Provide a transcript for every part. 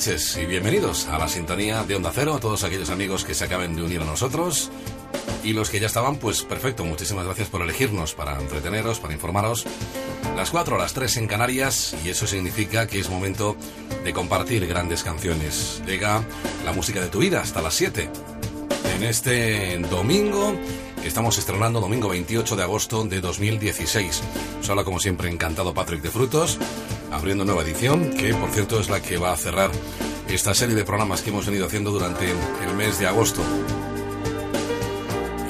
Noches y bienvenidos a la sintonía de Onda Cero, a todos aquellos amigos que se acaben de unir a nosotros y los que ya estaban, pues perfecto, muchísimas gracias por elegirnos para entreteneros, para informaros. Las 4 a las 3 en Canarias y eso significa que es momento de compartir grandes canciones. Llega la música de tu vida hasta las 7. En este domingo estamos estrenando domingo 28 de agosto de 2016. Os habla como siempre encantado Patrick de Frutos abriendo nueva edición, que por cierto es la que va a cerrar esta serie de programas que hemos venido haciendo durante el mes de agosto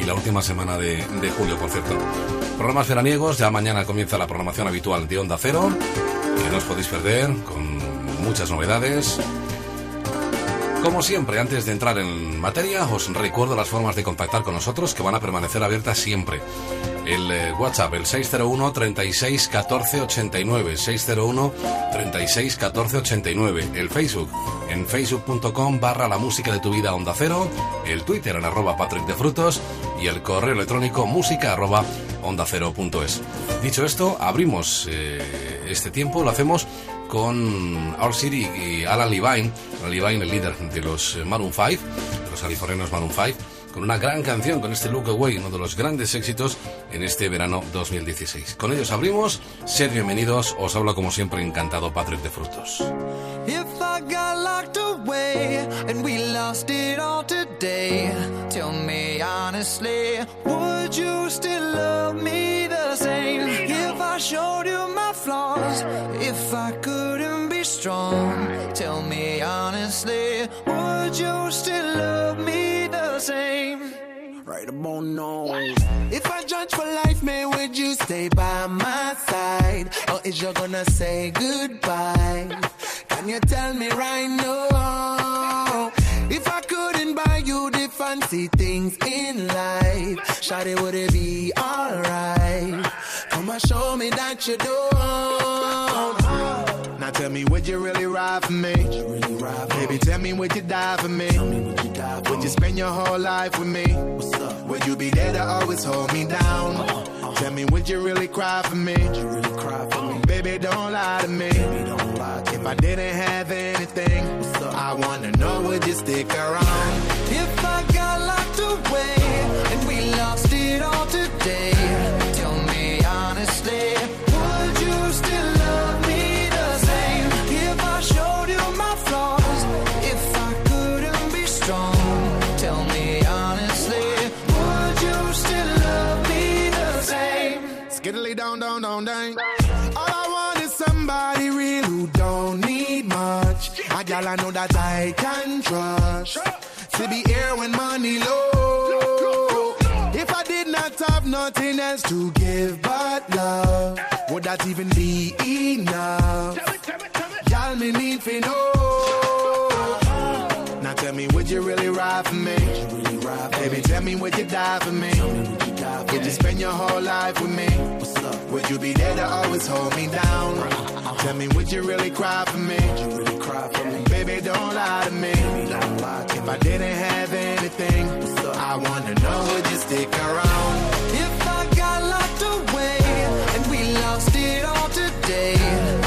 y la última semana de, julio, por cierto. Programas veraniegos, ya mañana comienza la programación habitual de Onda Cero, que no os podéis perder, con muchas novedades. Como siempre, antes de entrar en materia, os recuerdo las formas de contactar con nosotros que van a permanecer abiertas siempre el eh, WhatsApp, el 601 36 14 89, 601 36 14 89, el Facebook, en facebook.com barra la música de tu vida onda cero, el Twitter en arroba Patrick de Frutos y el correo electrónico música arroba onda cero punto es. Dicho esto, abrimos eh, este tiempo, lo hacemos con Our City y Alan Levine, Alan Levine el líder de los Maroon 5, de los californianos Maroon 5, con una gran canción, con este Look Away, uno de los grandes éxitos en este verano 2016. Con ellos abrimos, sed bienvenidos, os habla como siempre encantado Patrick de Frutos. If I got locked away and we lost it all today, tell me honestly, would you still love me the same? If I showed you my flaws, if I couldn't strong, tell me honestly, would you still love me the same? right about now. If I judge for life, man, would you stay by my side? Or is you gonna say goodbye? Can you tell me right now? If I couldn't buy you the fancy things in life, Shawty, would it be alright? Come and show me that you don't. Now tell me, would you really ride for me? Really ride for Baby, tell me, would you die for me? Would you, die for would you spend your whole life with me? Would you be there to always hold me down? Uh uh. Tell me, would you really cry for me? You really cry for me? Baby, don't lie to me. Baby, don't lie to if me. I didn't have anything, I wanna know, would you stick around? If I got locked away and we lost it all today, Down. All I want is somebody real who don't need much. A gal I know that I can trust. To be here when money low. If I did not have nothing else to give but love, would that even be enough? Y'all me need for know. Now tell me, would you really ride for me? Baby, tell me, would you die for me? Would you spend your whole life with me? What's up? Would you be there to always hold me down? Tell me, would you really cry for me, would you really cry for me? Baby, don't lie to me. If I didn't have anything, I wanna know, would you stick around? If I got locked away and we lost it all today,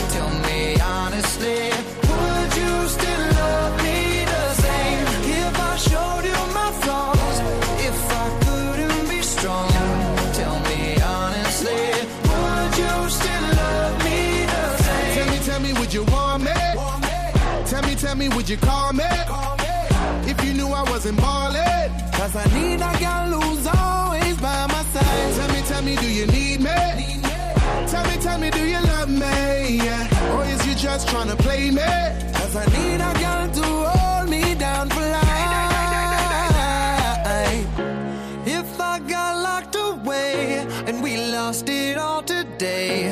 me, would you call me? If you knew I wasn't ballin'. Cause I need a girl who's always by my side. Tell me, tell me, do you need me? Tell me, tell me, do you love me? Yeah. Or is you just trying to play me? Cause I need a girl to hold me down for life. If I got locked away and we lost it all today,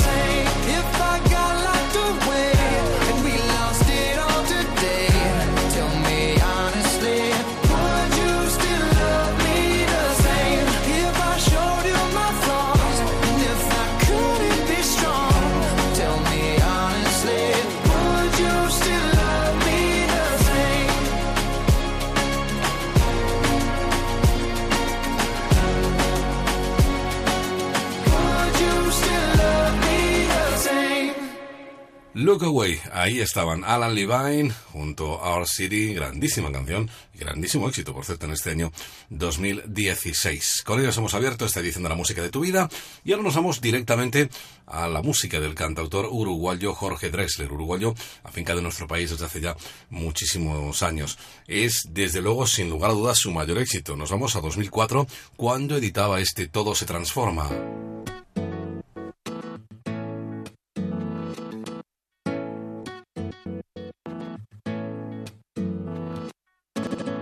Look Away, ahí estaban Alan Levine junto a Our City, grandísima canción grandísimo éxito, por cierto, en este año 2016. Con ellos hemos abierto esta edición de la música de tu vida y ahora nos vamos directamente a la música del cantautor uruguayo Jorge Drexler, uruguayo afincado en nuestro país desde hace ya muchísimos años. Es, desde luego, sin lugar a dudas, su mayor éxito. Nos vamos a 2004, cuando editaba este Todo se transforma.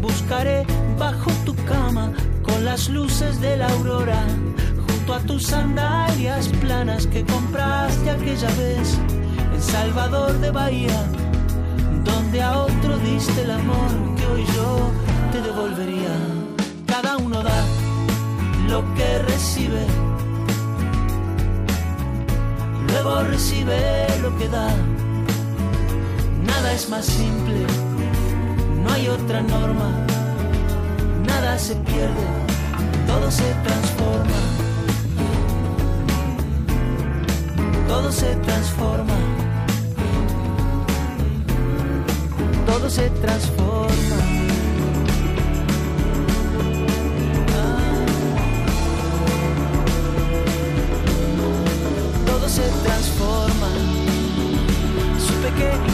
buscaré bajo tu cama con las luces de la aurora, junto a tus sandalias planas que compraste aquella vez en Salvador de Bahía, donde a otro diste el amor que hoy yo te devolvería. Cada uno da lo que recibe, luego recibe lo que da. Nada es más simple, no hay otra norma nada se pierde, todo se transforma. Todo se transforma. Todo se transforma. Ah. Todo se transforma. Supe que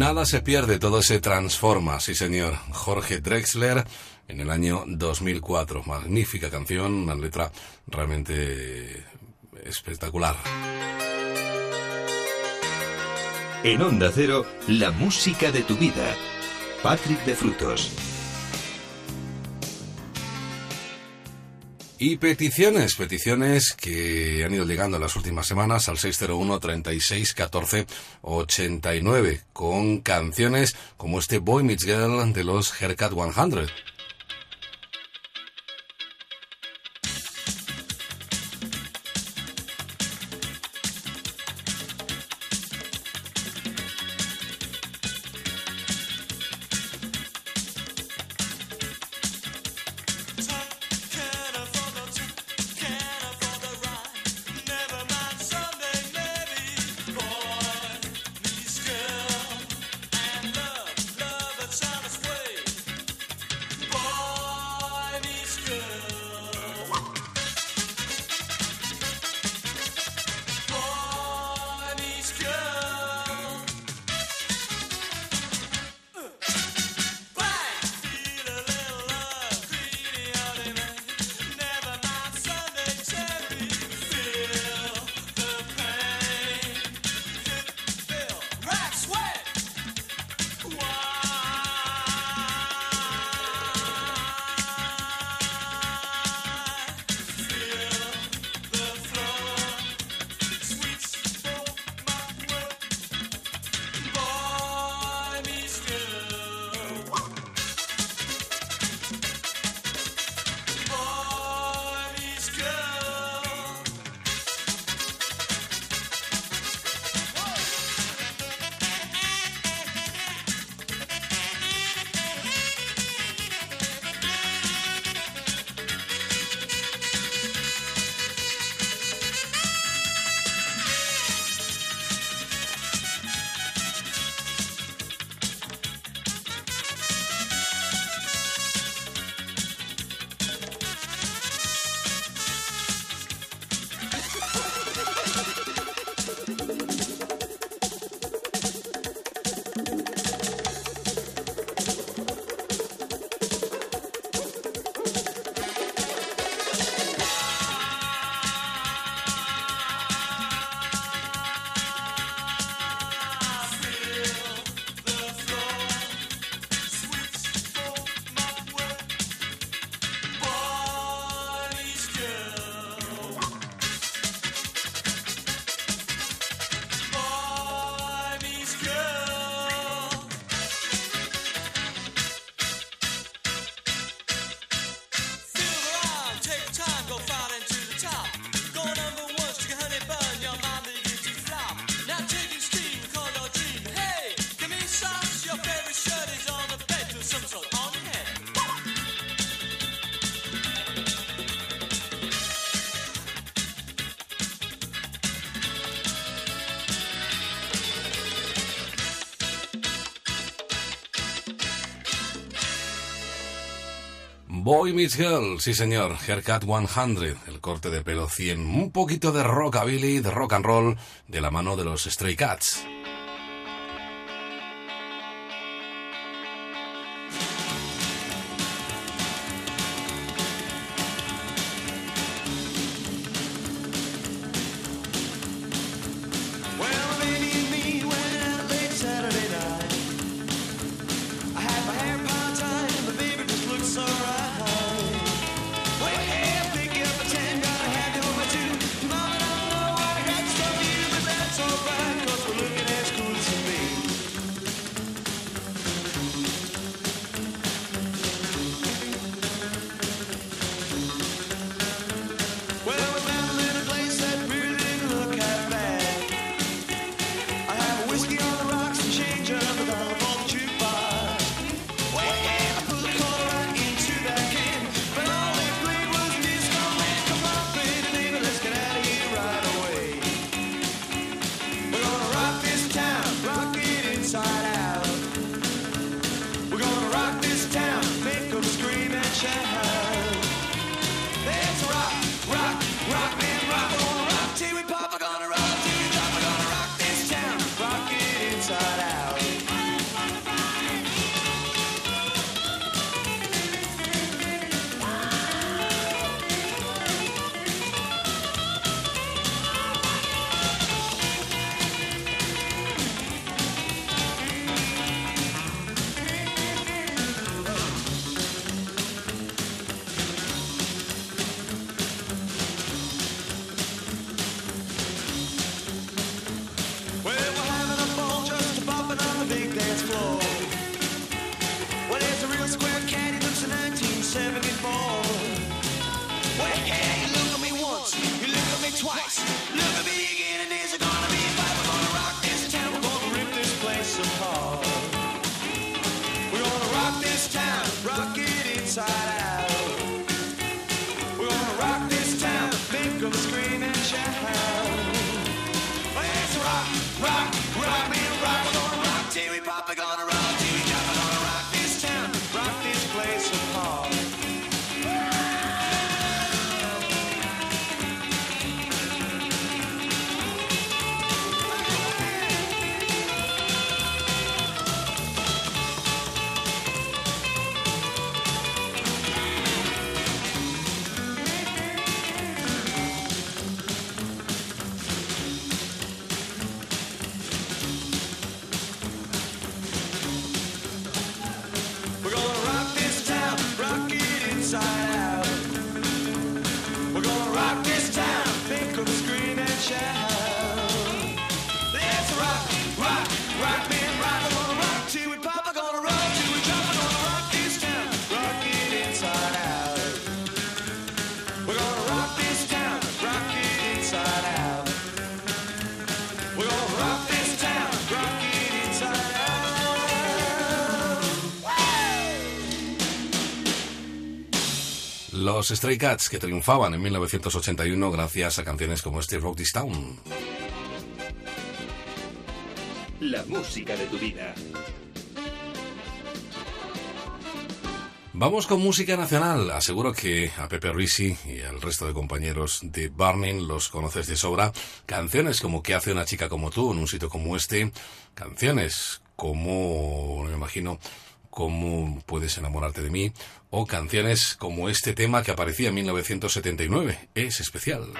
Nada se pierde, todo se transforma, sí señor. Jorge Drexler en el año 2004. Magnífica canción, una letra realmente espectacular. En Onda Cero, la música de tu vida. Patrick de Frutos. Y peticiones, peticiones que han ido llegando en las últimas semanas al 601 36 14 89 con canciones como este Boy Meets Girl de los Haircut 100. Boy Meets Girl, sí señor, Haircut 100, el corte de pelo 100, un poquito de rockabilly, de rock and roll, de la mano de los Stray Cats. Los Stray Cats que triunfaban en 1981 gracias a canciones como este Rock This Town. La música de tu vida. Vamos con música nacional. Aseguro que a Pepe Risi y al resto de compañeros de Burning los conoces de sobra. Canciones como ¿Qué hace una chica como tú en un sitio como este? Canciones como, me imagino, ¿Cómo puedes enamorarte de mí? o canciones como este tema que aparecía en 1979. Es especial.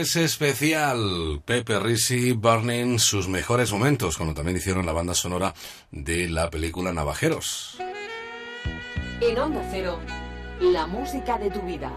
Es especial Pepe Risi Burning sus mejores momentos, cuando también hicieron la banda sonora de la película Navajeros. En Onda Cero, la música de tu vida.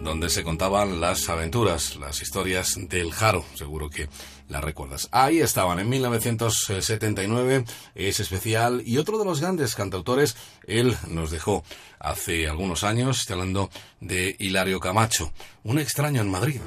Donde se contaban las aventuras, las historias del Jaro, seguro que la recuerdas. Ahí estaban, en 1979, es especial, y otro de los grandes cantautores, él nos dejó hace algunos años, estoy hablando de Hilario Camacho, un extraño en Madrid.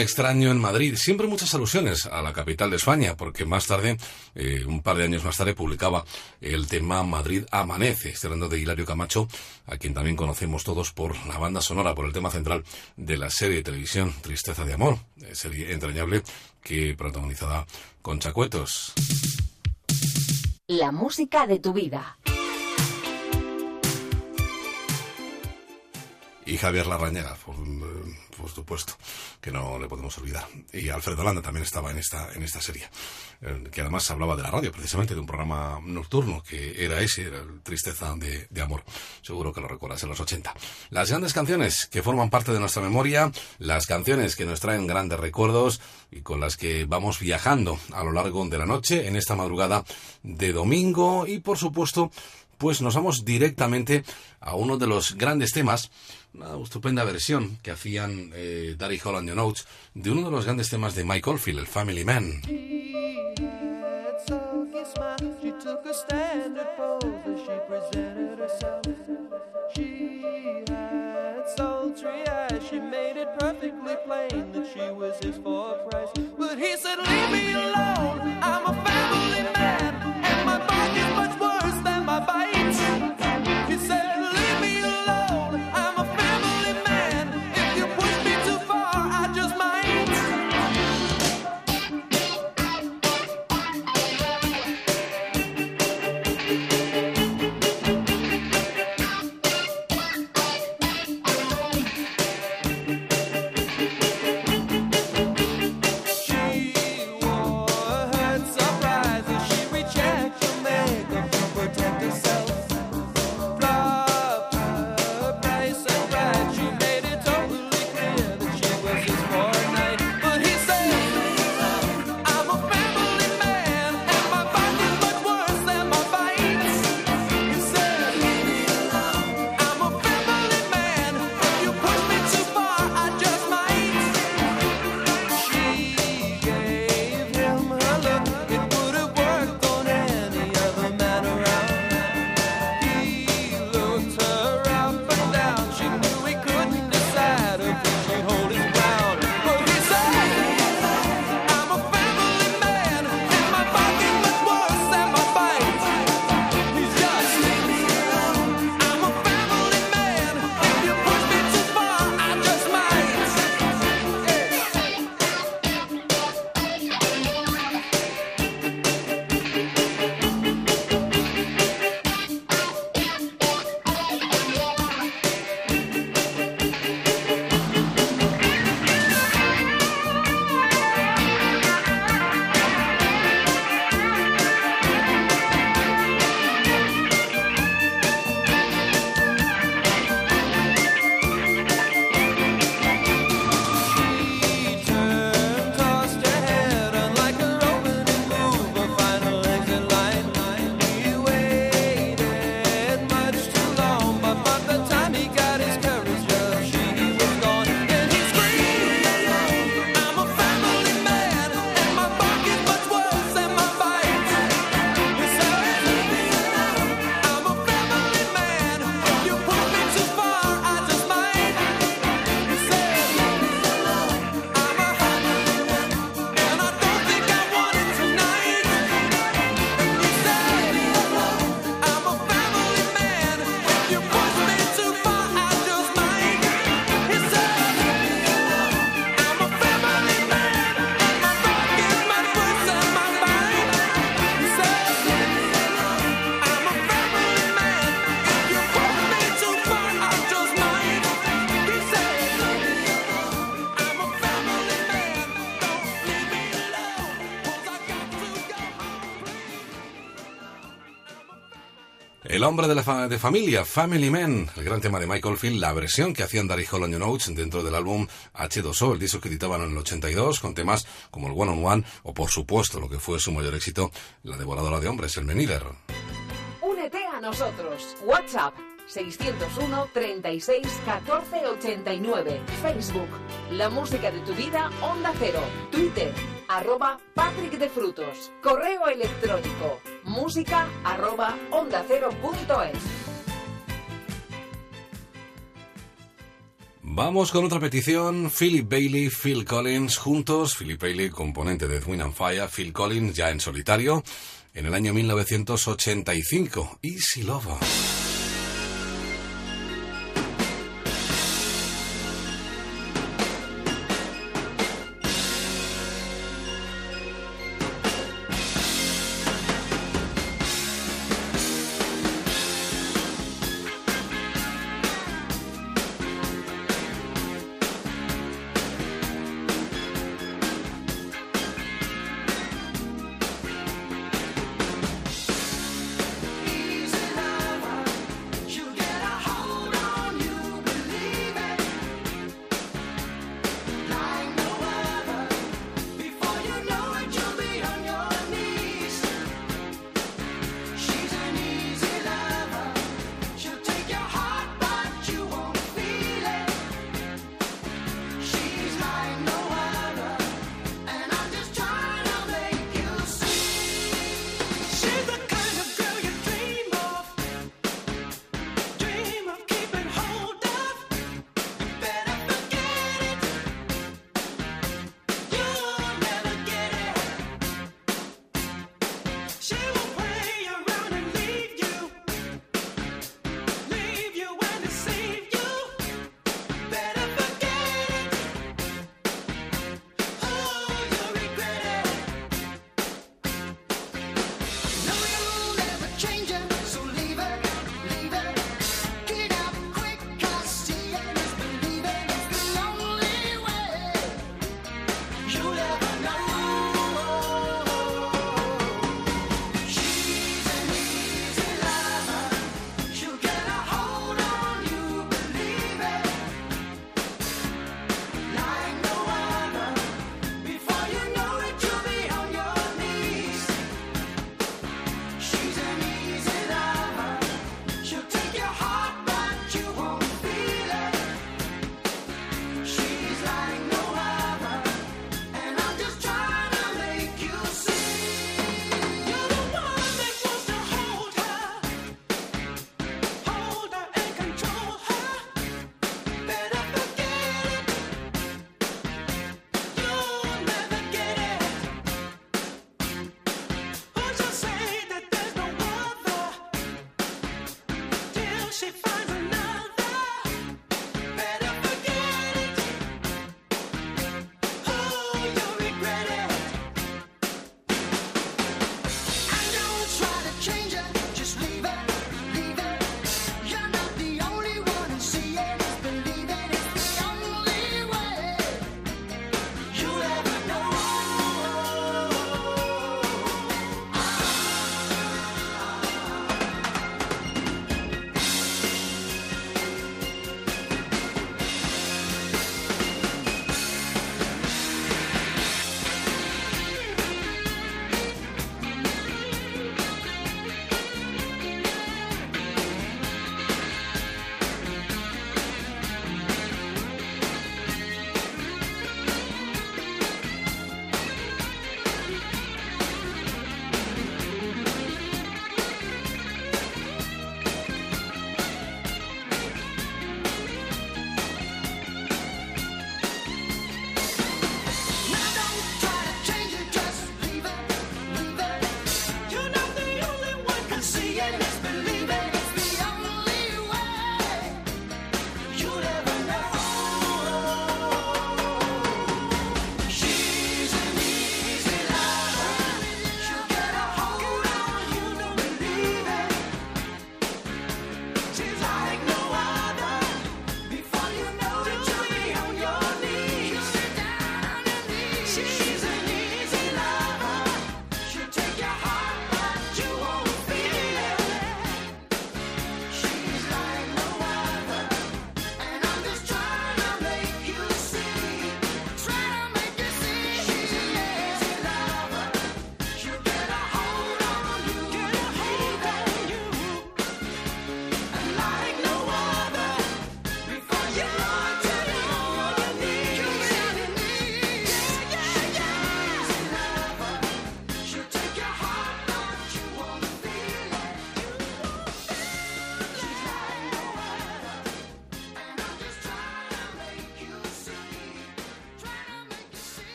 Extraño en Madrid. Siempre muchas alusiones a la capital de España, porque más tarde, eh, un par de años más tarde, publicaba el tema Madrid Amanece, estoy hablando de Hilario Camacho, a quien también conocemos todos por la banda sonora, por el tema central de la serie de televisión Tristeza de Amor, eh, serie entrañable que protagonizada con Chacuetos. La música de tu vida. y Javier Larrañaga, por, supuesto, que no le podemos olvidar. Y Alfredo Landa también estaba en esta, en esta serie, eh, que además hablaba de la radio, precisamente de un programa nocturno, que era ese, era el Tristeza de, de Amor. Seguro que lo recuerdas en los 80. Las grandes canciones que forman parte de nuestra memoria, las canciones que nos traen grandes recuerdos y con las que vamos viajando a lo largo de la noche, en esta madrugada de domingo y, por supuesto, pues nos vamos directamente a uno de los grandes temas, una estupenda versión que hacían eh, Holland and Oates de uno de los grandes temas de Mike Oldfield, el Family Man. El hombre de la de familia, Family Man, el gran tema de Michael Field, la versión que hacían Daddy Hall Notes dentro del álbum H2O, el disco que editaban en el 82, con temas como el One on One, o por supuesto, lo que fue su mayor éxito, la devoradora de hombres, el Meniller. Únete a nosotros. WhatsApp 601 36 14 89. Facebook La música de tu vida Onda Cero. Twitter arroba Patrick de Frutos. Correo electrónico música arroba onda cero punto es. Vamos con otra petición, Philip Bailey, Phil Collins, juntos, Philip Bailey, componente de Wind and Fire, Phil Collins ya en solitario, en el año 1985, Easy Lover. Easy lover,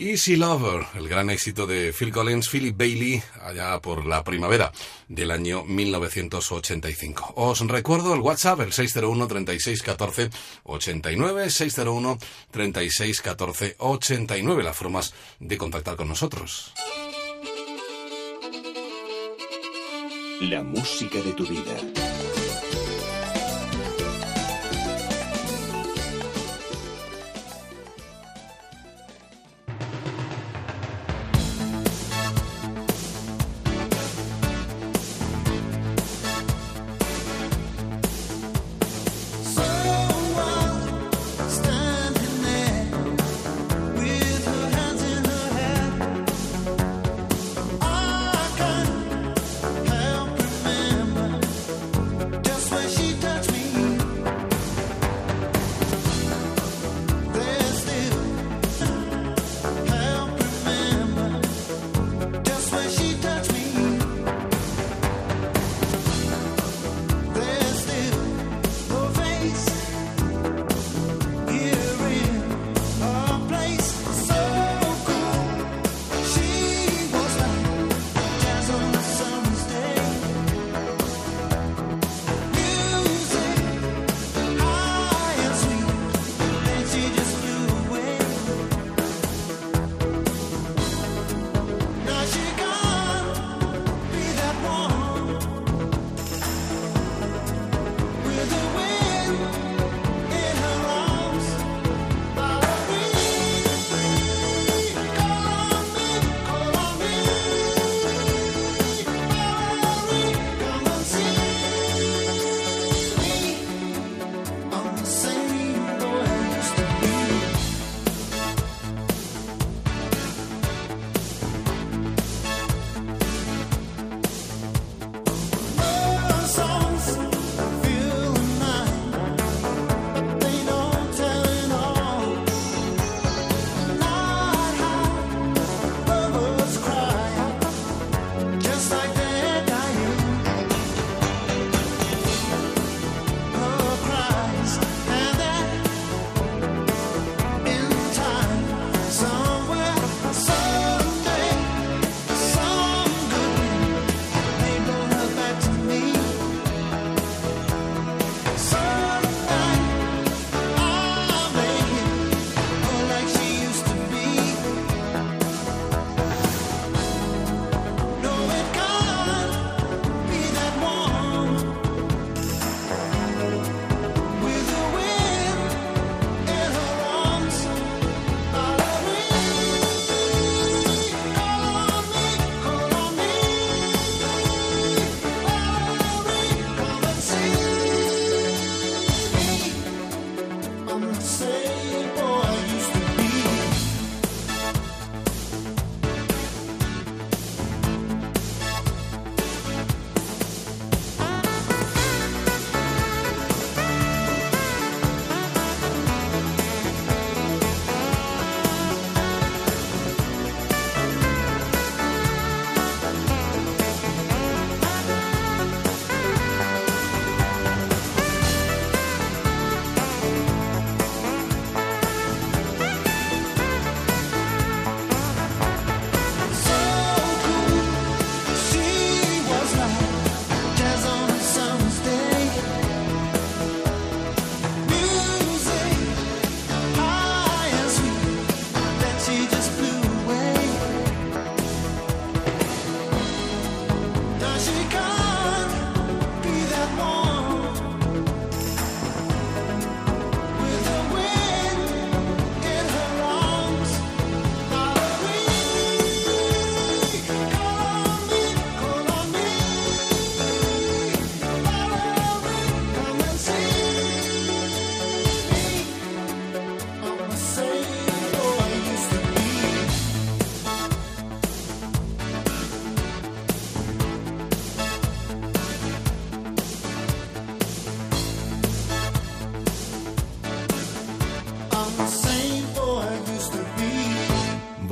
Easy Lover, el gran éxito de Phil Collins, Philip Bailey, allá por la primavera del año 1985. Os recuerdo el WhatsApp, el 601 36 14 89, 601 36 14 89, las formas de contactar con nosotros. La música de tu vida.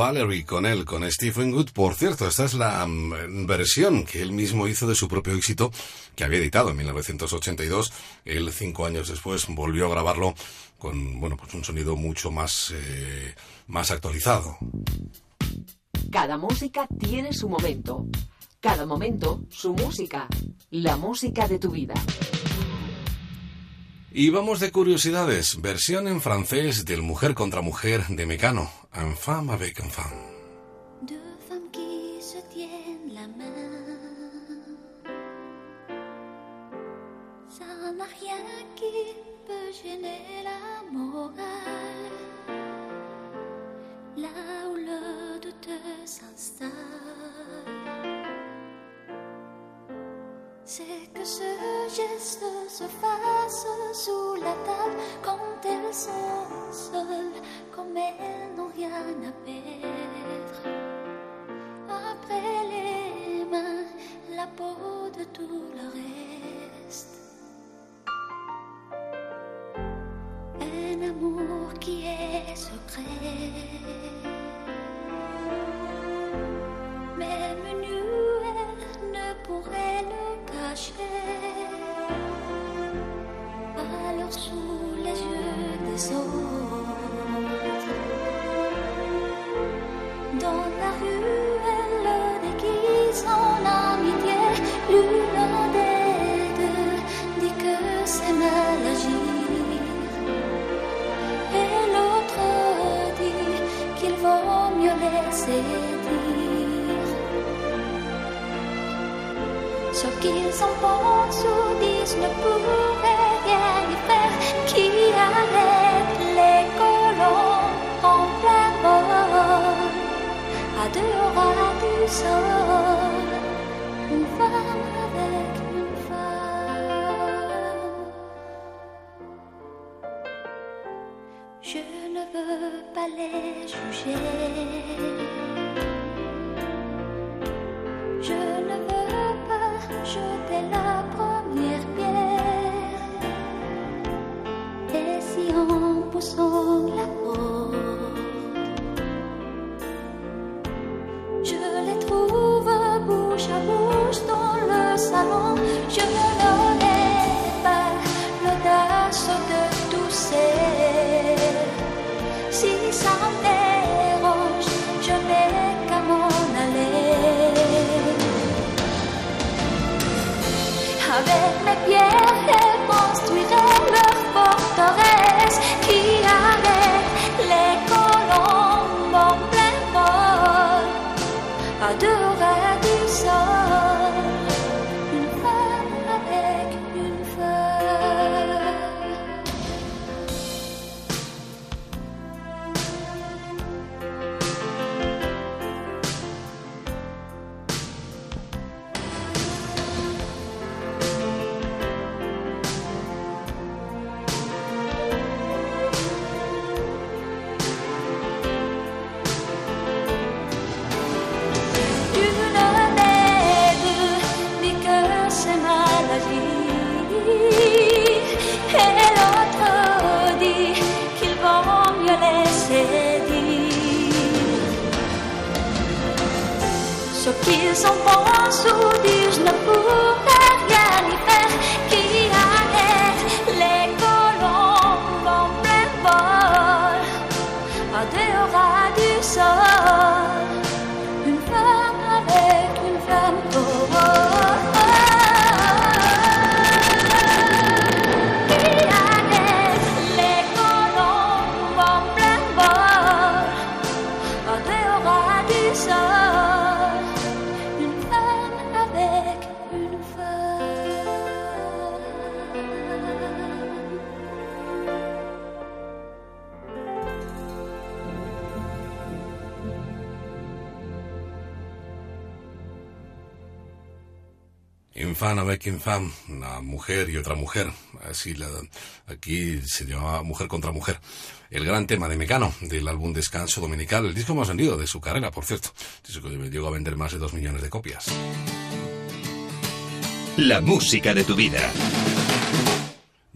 Valerie con él, con Stephen Good. Por cierto, esta es la mm, versión que él mismo hizo de su propio éxito, que había editado en 1982. Él, cinco años después, volvió a grabarlo con, bueno, pues un sonido mucho más, eh, más actualizado. Cada música tiene su momento. Cada momento, su música. La música de tu vida. Y vamos de curiosidades. Versión en francés del Mujer contra Mujer de Mecano. Enfant avec enfant. Deux femmes qui se tiennent la main. Ça n'a rien qui peut gêner la. Là où le doute s'installe. C'est que ce geste se fasse sous la table quand elles sont seules, comme elles n'ont rien. Après les mains, la peau de tout le reste. Un amour qui est secret. Même nu, elle ne pourrait le cacher. Alors sous les yeux des autres, どんな風 Infan avec infam, una mujer y otra mujer. Así la, aquí se llamaba Mujer contra Mujer. El gran tema de Mecano, del álbum Descanso Dominical, el disco más vendido de su carrera, por cierto. Llegó a vender más de dos millones de copias. La música de tu vida.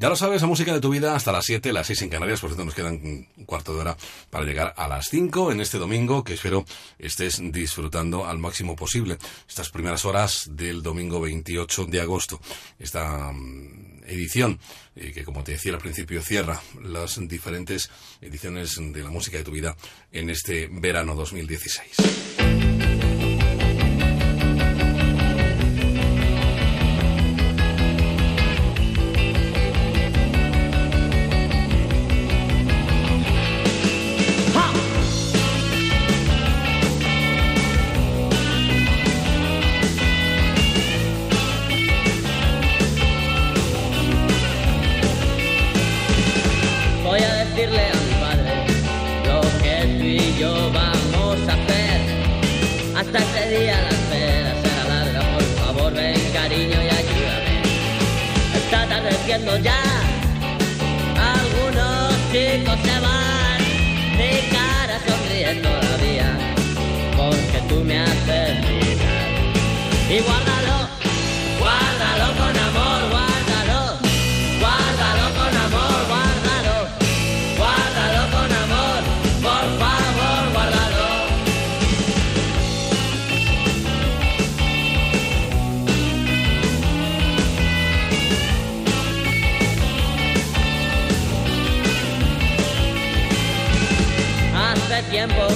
Ya lo sabes, la música de tu vida hasta las 7, las 6 en Canarias, por cierto nos quedan un cuarto de hora para llegar a las 5 en este domingo, que espero estés disfrutando al máximo posible estas primeras horas del domingo 28 de agosto. Esta mm, edición eh, que, como te decía al principio, cierra las diferentes ediciones de la música de tu vida en este verano 2016. Ya, algunos chicos se van, mi cara sonríe todavía, porque tú me haces mirar. Y guárdalo,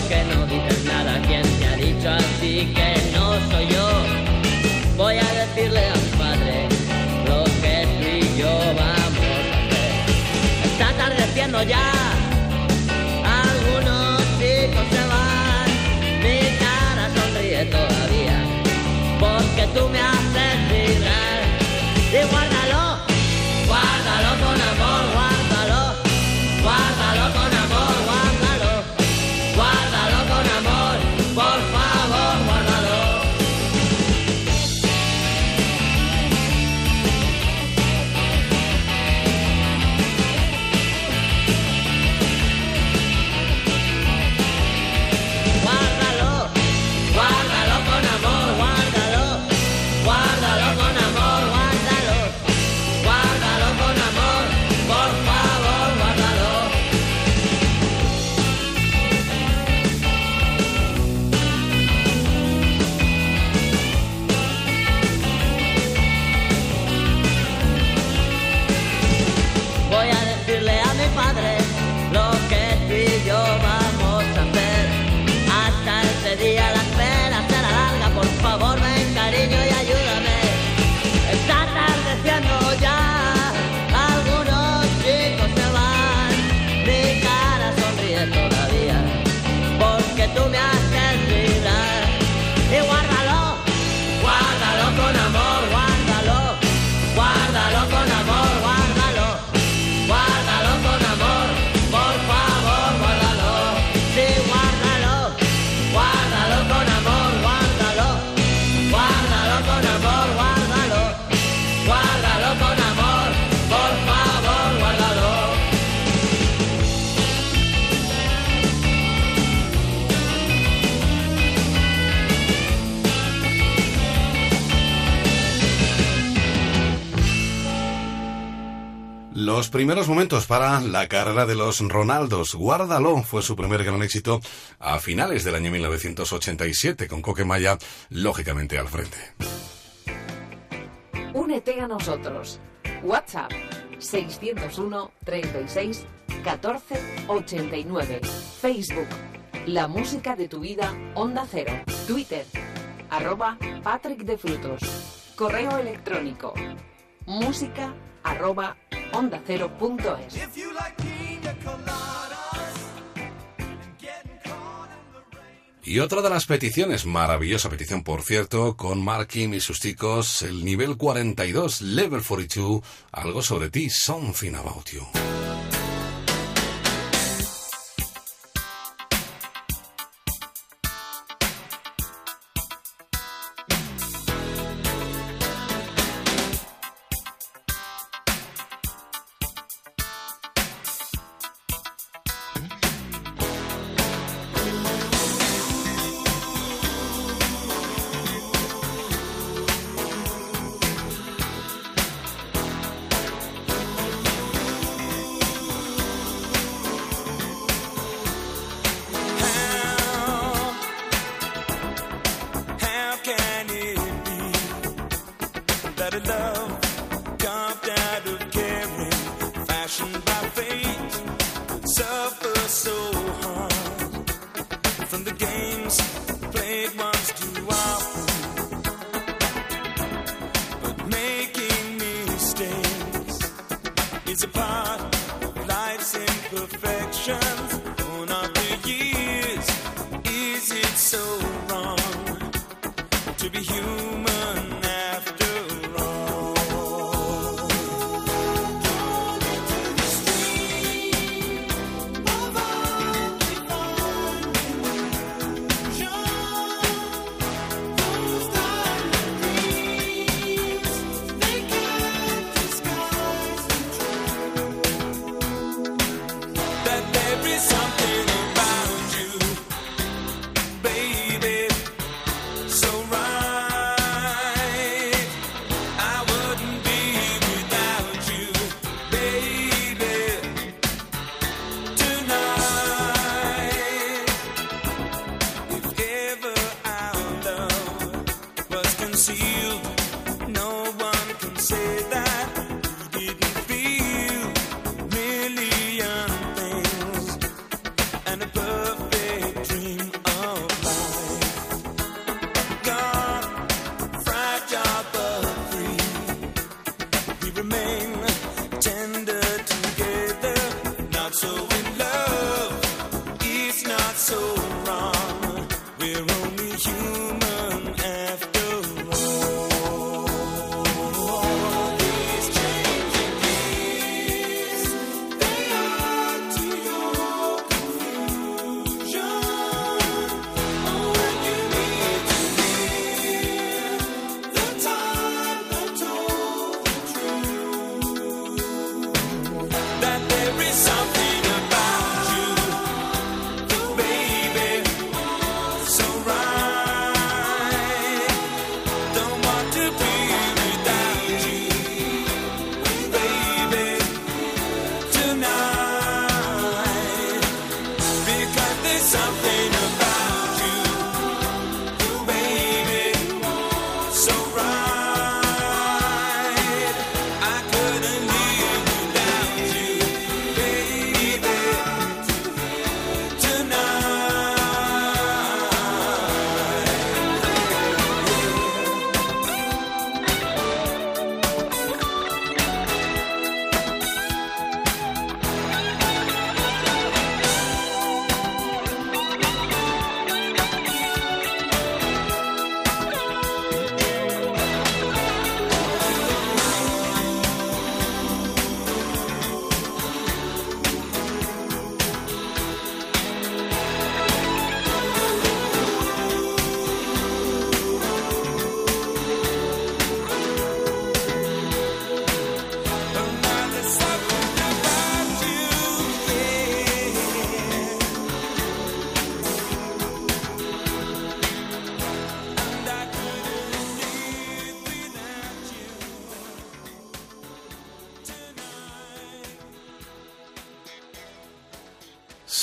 Que no dices nada, ¿quién te ha dicho así que no soy yo? Voy a decirle a mi padre lo que tú y yo vamos a hacer. Está atardeciendo ya. Algunos chicos se van, mi cara sonríe todavía, porque tú me haces Los primeros momentos para la carrera de los Ronaldos. Guárdalo fue su primer gran éxito a finales del año 1987, con Coquemaya lógicamente al frente. Únete a nosotros. WhatsApp 601 36 14 89. Facebook La música de tu vida Onda Cero. Twitter arroba Patrick de Frutos. Correo electrónico música arroba onda cero punto es. If you like pina coladas and getting caught in the rain. Y otra de las peticiones, maravillosa petición por cierto, con Markin y sus chicos, el nivel 42, level 42, algo sobre ti, something about you.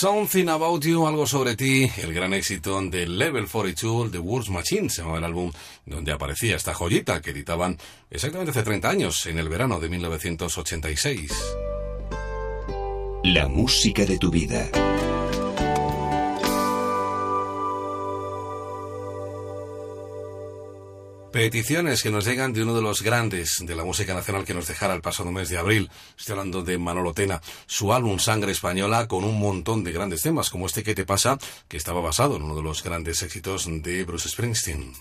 Something About You, algo sobre ti, el gran éxito de Level 42, The Words Machine, se llamaba el álbum donde aparecía esta joyita que editaban exactamente hace 30 años, en el verano de 1986. La música de tu vida. Peticiones que nos llegan de uno de los grandes de la música nacional que nos dejara el pasado mes de abril. Estoy hablando de Manolo Tena, su álbum Sangre Española con un montón de grandes temas como este que te pasa, que estaba basado en uno de los grandes éxitos de Bruce Springsteen.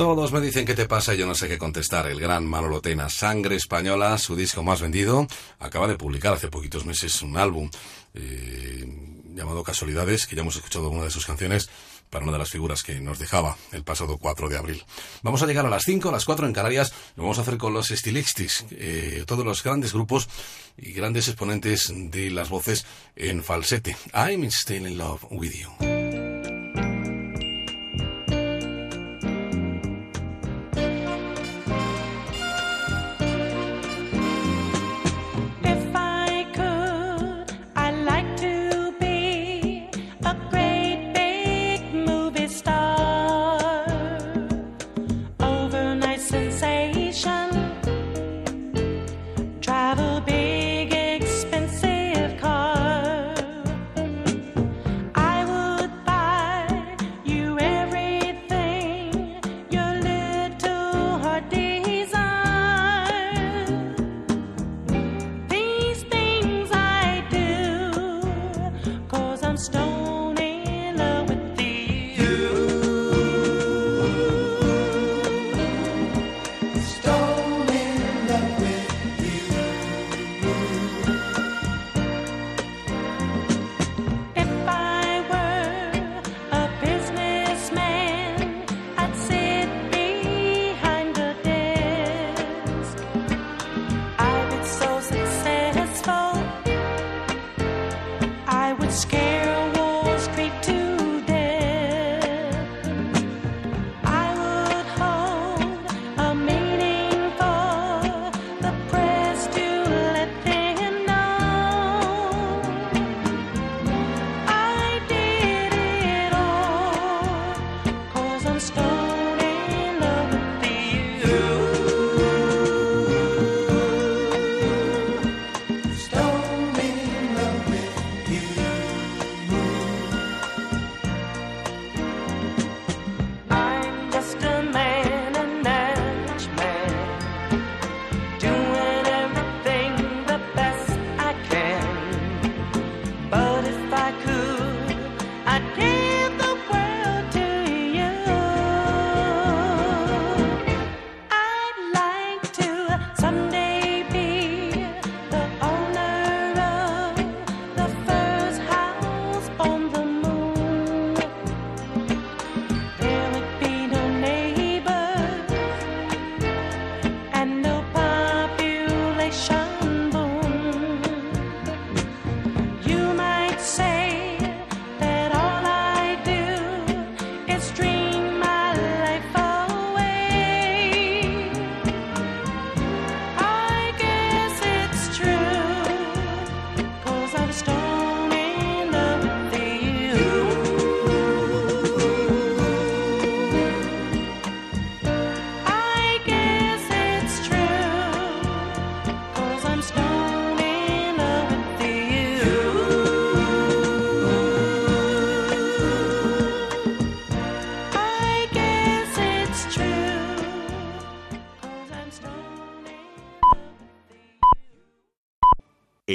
Todos me dicen qué te pasa y yo no sé qué contestar. El gran Manolo Tena, Sangre Española, su disco más vendido, acaba de publicar hace poquitos meses un álbum eh, llamado Casualidades, que ya hemos escuchado una de sus canciones para una de las figuras que nos dejaba el pasado 4 de abril. Vamos a llegar a las 5, a las 4 en Canarias, lo vamos a hacer con los Stilixtis, eh, todos los grandes grupos y grandes exponentes de las voces en falsete. I'm still in love with you.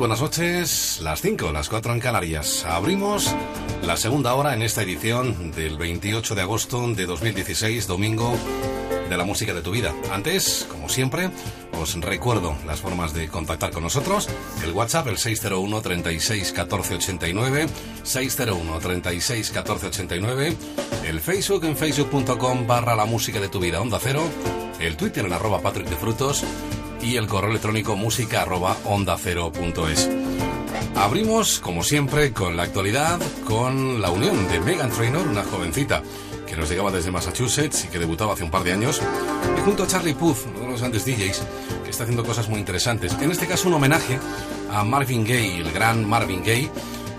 Buenas noches, las 5, las 4 en Canarias. Abrimos la segunda hora en esta edición del 28 de agosto de 2016, domingo de la música de tu vida. Antes, como siempre, os recuerdo las formas de contactar con nosotros. El WhatsApp, el 601 36 14 89, 601 36 14 89, el Facebook en facebook.com barra la música de tu vida, onda cero, el Twitter en arroba Patrick de Frutos y el correo electrónico música arroba onda cero punto es. Abrimos, como siempre, con la actualidad, con la unión de Megan Trainor, una jovencita que nos llegaba desde Massachusetts y que debutaba hace un par de años, y junto a Charlie Puth, uno de los grandes DJs, que está haciendo cosas muy interesantes. En este caso, un homenaje a Marvin Gaye, el gran Marvin Gaye.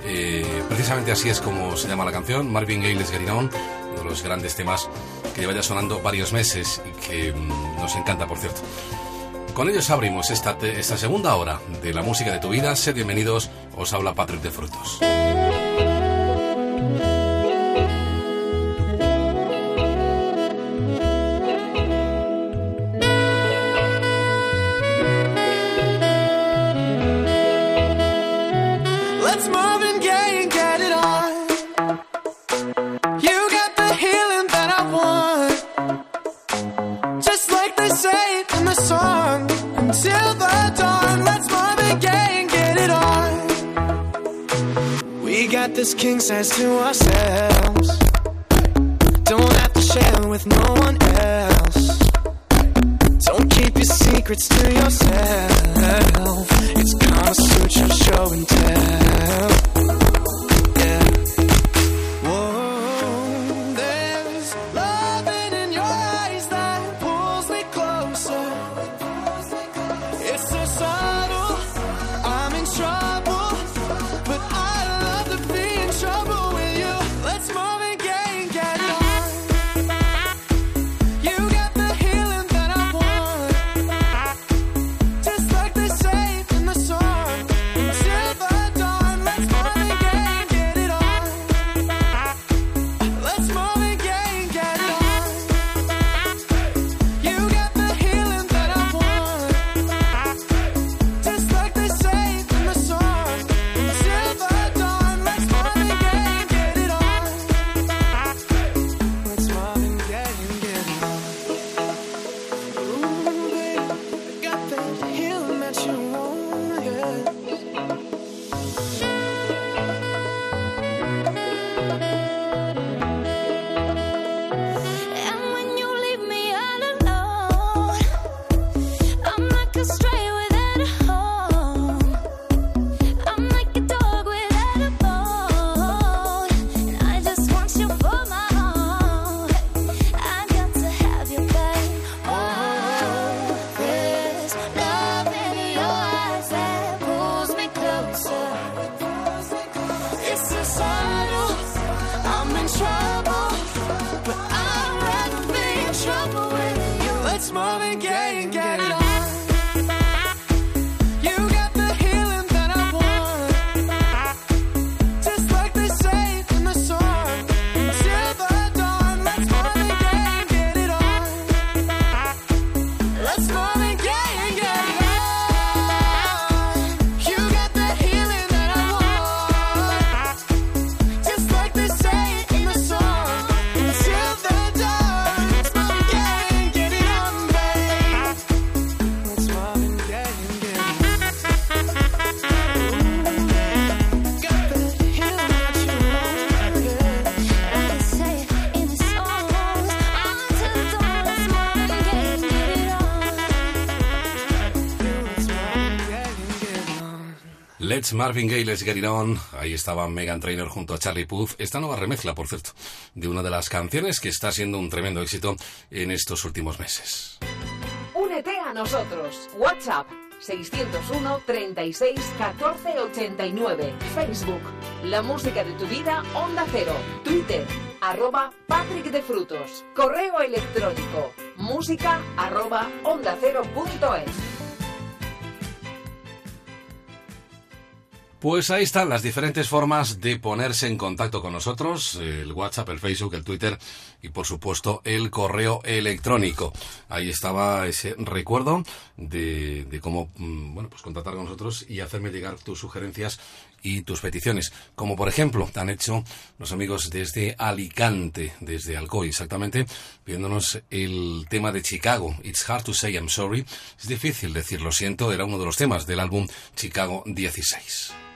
Eh, precisamente así es como se llama la canción, Marvin Gaye Les Get It On, uno de los grandes temas que lleva ya sonando varios meses y que mm, nos encanta, por cierto. Con ellos abrimos esta, esta segunda hora de la música de tu vida. Sed bienvenidos, os habla Patrick de Frutos. Got this king size to ourselves. Don't have to share with no one else. Don't keep your secrets to yourself. It's Kama Sutra show and tell. Marvin Gaye, On. Ahí estaba Megan Trainor junto a Charlie Puth. Esta nueva remezcla, por cierto, de una de las canciones que está siendo un tremendo éxito en estos últimos meses. Únete a nosotros. WhatsApp 601 36 14 89. Facebook, La Música de tu Vida, Onda Cero. Twitter, arroba Patrick de Frutos. Correo electrónico, música arroba onda cero punto es. Pues ahí están las diferentes formas de ponerse en contacto con nosotros, el WhatsApp, el Facebook, el Twitter y por supuesto el correo electrónico. Ahí estaba ese recuerdo de, cómo mm, bueno, pues contactar con nosotros y hacerme llegar tus sugerencias y tus peticiones, como por ejemplo han hecho los amigos desde Alicante, desde Alcoy exactamente, pidiéndonos el tema de Chicago, It's Hard to Say I'm Sorry, es difícil decir lo siento, era uno de los temas del álbum Chicago 16.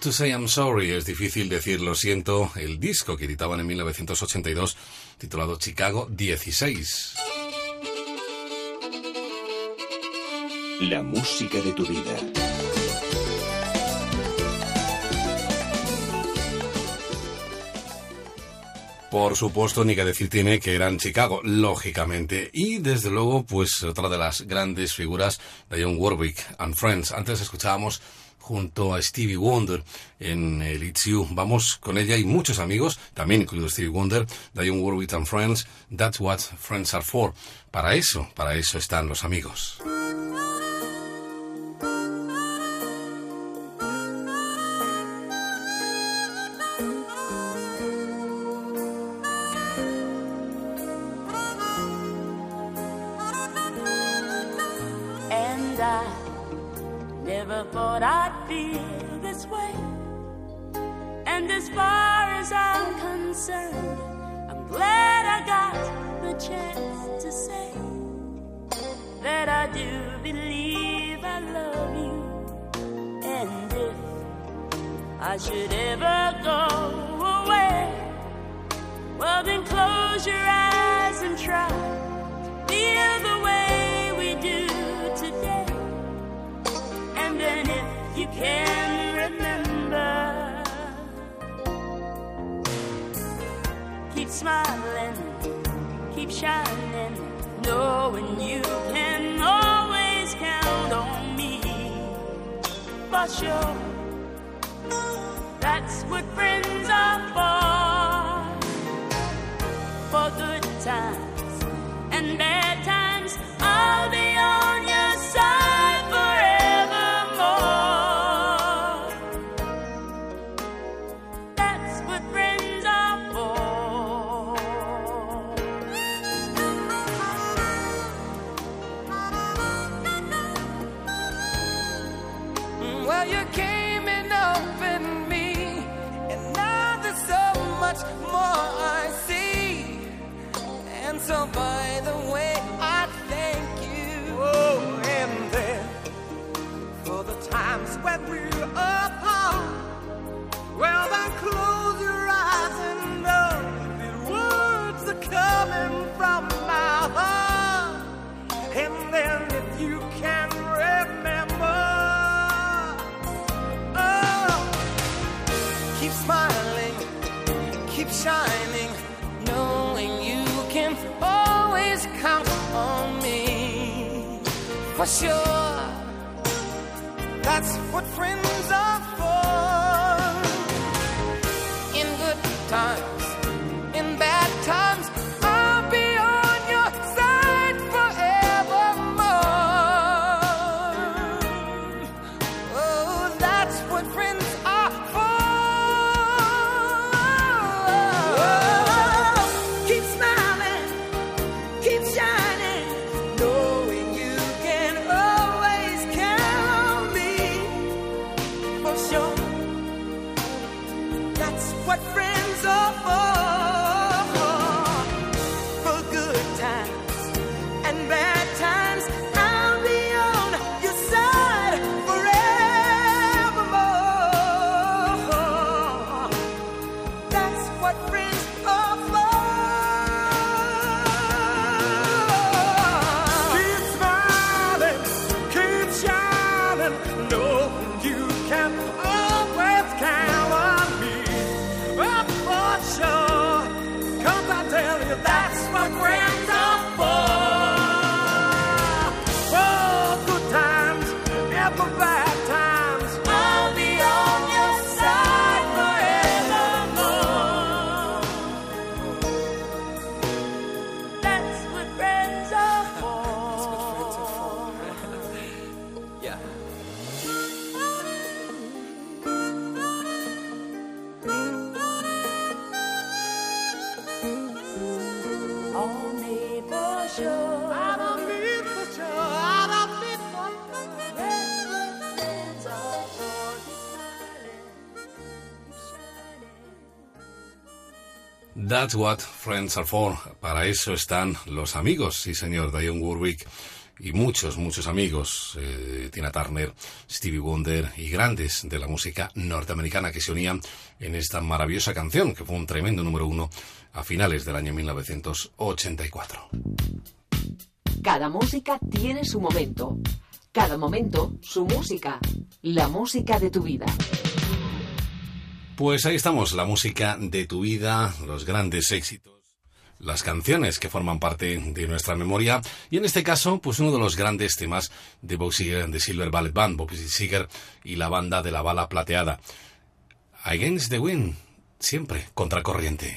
To Say I'm Sorry, es difícil decir lo siento, el disco que editaban en 1982 titulado Chicago 16. La música de tu vida. Por supuesto, ni que decir tiene que eran Chicago, lógicamente. Y desde luego, pues otra de las grandes figuras de John Warwick and Friends. Antes escuchábamos junto a Stevie Wonder en eh, el It's You. Vamos con ella y muchos amigos, también incluido Stevie Wonder, Dion Warwick and Friends, That's What Friends Are For. Para eso, para eso están los amigos. much more I see. And so shining, knowing you can always count on me. For sure, that's what friends That's what friends are for. Para eso están los amigos, sí señor, Dion Warwick y muchos, muchos amigos, eh, Tina Turner, Stevie Wonder y grandes de la música norteamericana que se unían en esta maravillosa canción que fue un tremendo número uno a finales del año 1984. Cada música tiene su momento. Cada momento, su música. La música de tu vida. Pues ahí estamos, la música de tu vida, los grandes éxitos, las canciones que forman parte de nuestra memoria y en este caso, pues uno de los grandes temas de Bob Seger the Silver Ballet Band, Bob Seger y la banda de la bala plateada. Against the Wind, siempre contracorriente.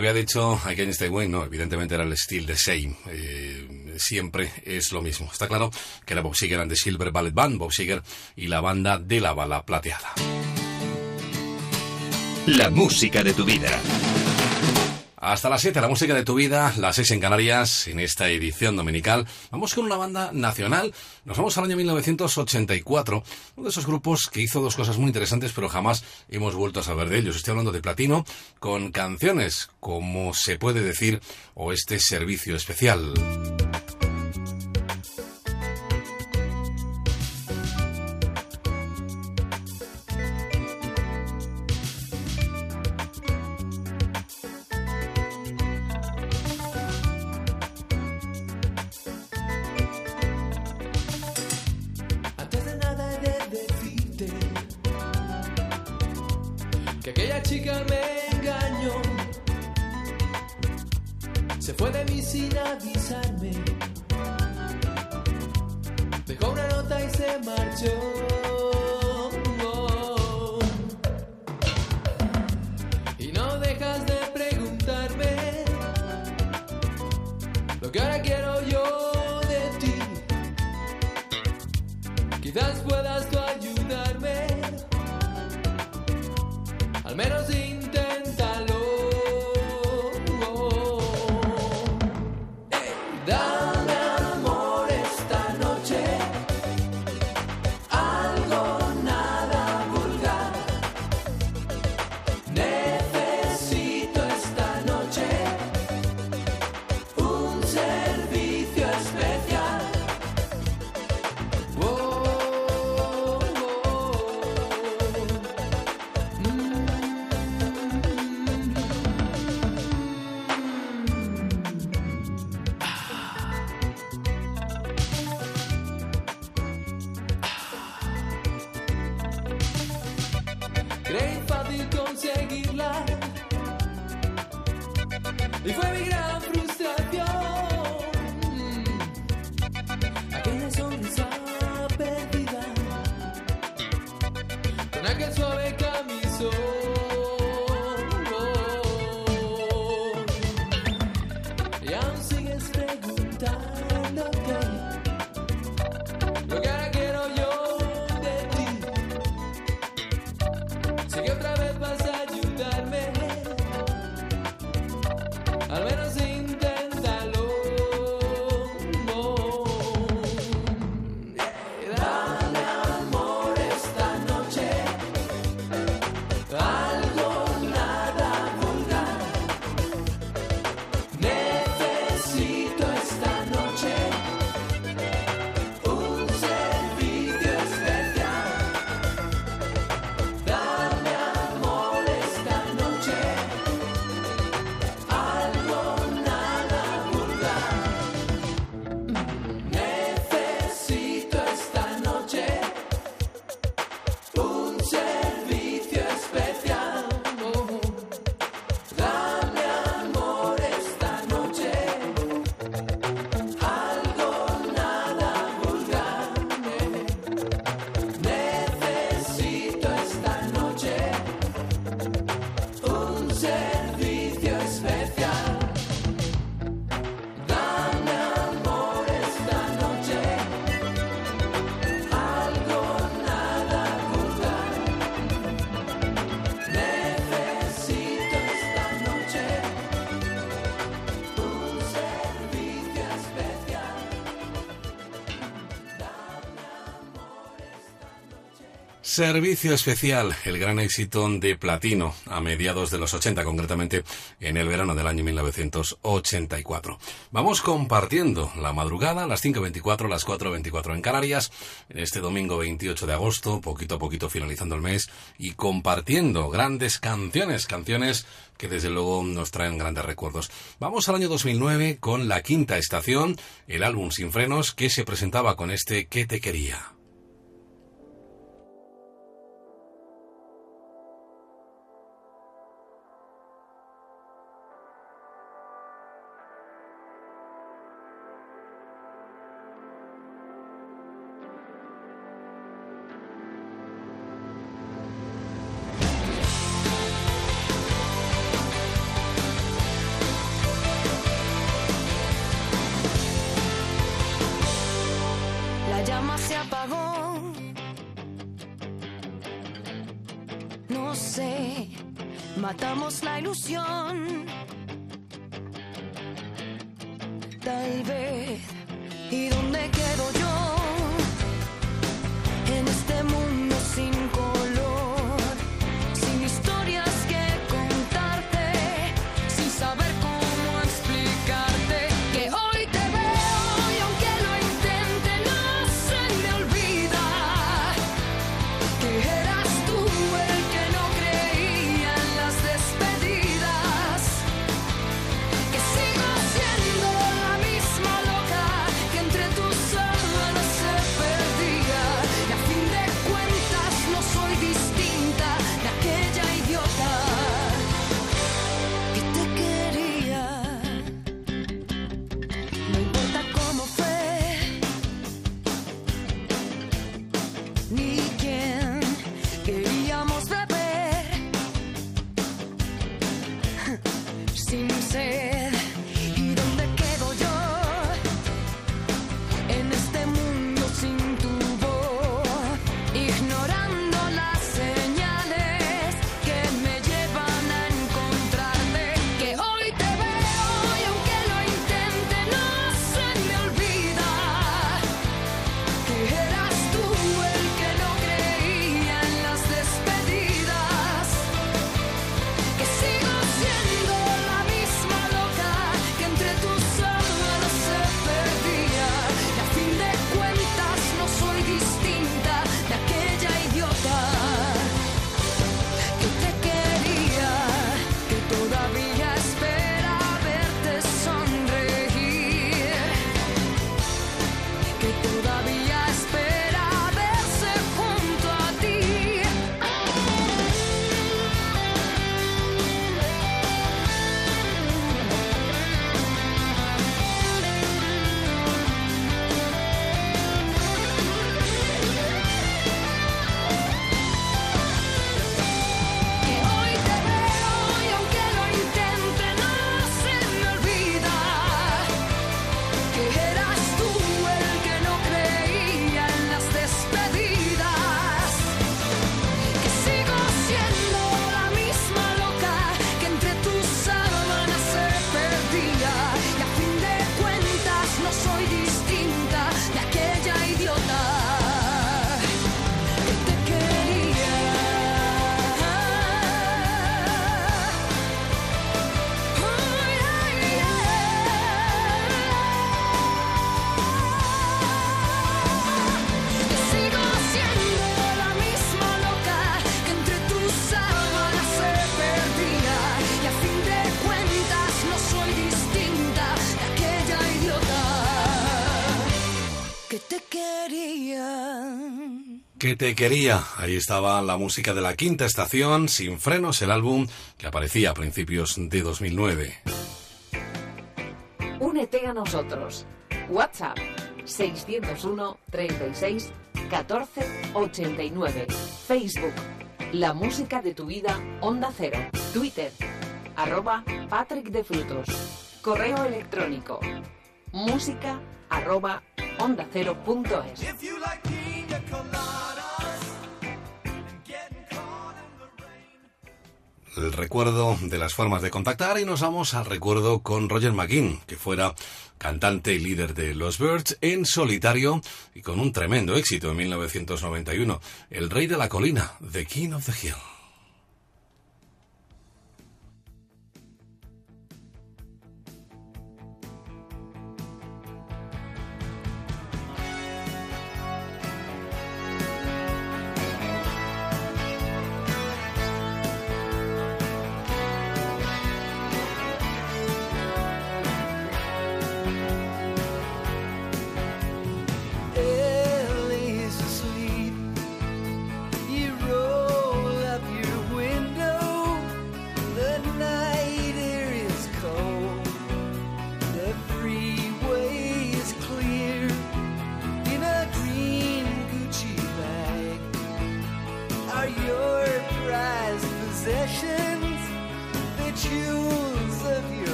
Había dicho Against the Wind, no, evidentemente era el Still the Same. Eh, siempre es lo mismo. Está claro que era Bob Seger and the Silver Ballet Band, Bob Seger y la banda de la bala plateada. La música de tu vida. Hasta las 7, la música de tu vida, las 6 en Canarias, en esta edición dominical. Vamos con una banda nacional. Nos vamos al año 1984, uno de esos grupos que hizo dos cosas muy interesantes, pero jamás hemos vuelto a saber de ellos. Estoy hablando de Platino, con canciones, como se puede decir, o este servicio especial. Servicio especial, el gran éxito de Platino a mediados de los 80, concretamente en el verano del año 1984. Vamos compartiendo la madrugada, las 5.24, las 4.24 en Canarias, en este domingo 28 de agosto, poquito a poquito finalizando el mes, y compartiendo grandes canciones, canciones que desde luego nos traen grandes recuerdos. Vamos al año 2009 con La Quinta Estación, el álbum Sin Frenos que se presentaba con este ¿Qué te quería? se apagó. No sé, matamos la ilusión. te quería. Ahí estaba la música de la quinta estación, Sin Frenos, el álbum que aparecía a principios de 2009. Únete a nosotros. WhatsApp 601 36 14 89. Facebook La música de tu vida, Onda Cero. Twitter arroba Patrick de Frutos. Correo electrónico música arroba onda cero punto es. el recuerdo de las formas de contactar y nos vamos al recuerdo con Roger McGinn, que fuera cantante y líder de Los Birds en solitario y con un tremendo éxito en 1991, El Rey de la Colina, The King of the Hill.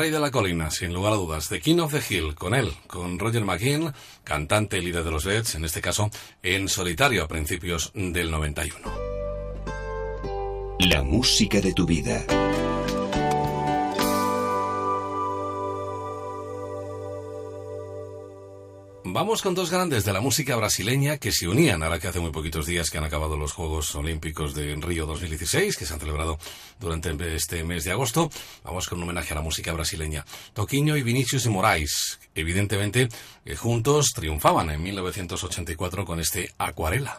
Rey de la colina, sin lugar a dudas, The King of the Hill, con él, con Roger McKean, cantante y líder de los Reds, en este caso en solitario a principios del 91. La música de tu vida. Vamos con dos grandes de la música brasileña que se unían ahora que hace muy poquitos días que han acabado los Juegos Olímpicos de Río 2016, que se han celebrado durante este mes de agosto. Vamos con un homenaje a la música brasileña. Toquinho y Vinicius de Moraes, evidentemente, que juntos triunfaban en 1984 con este Acuarela.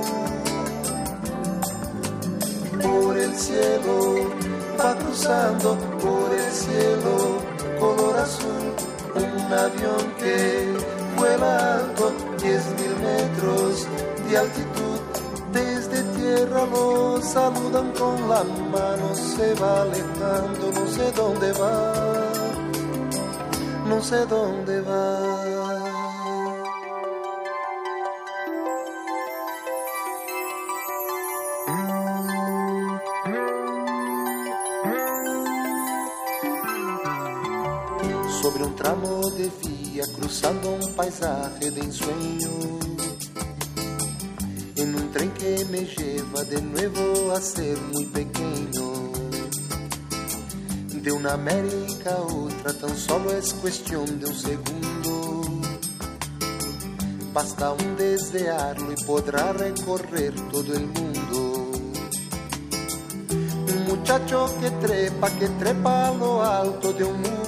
el cielo, va cruzando por el cielo, color azul, un avión que vuela alto, diez mil metros de altitud. Desde tierra lo saludan con la mano, se va alejando, no sé dónde va, no sé dónde va. Cruzando un paisaje de ensueño. En un tren que me lleva de nuevo a ser muy pequeño. De una América a otra tan solo es cuestión de un segundo. Basta un desearlo y podrá recorrer todo el mundo. Un muchacho que trepa, que trepa a lo alto de un muro.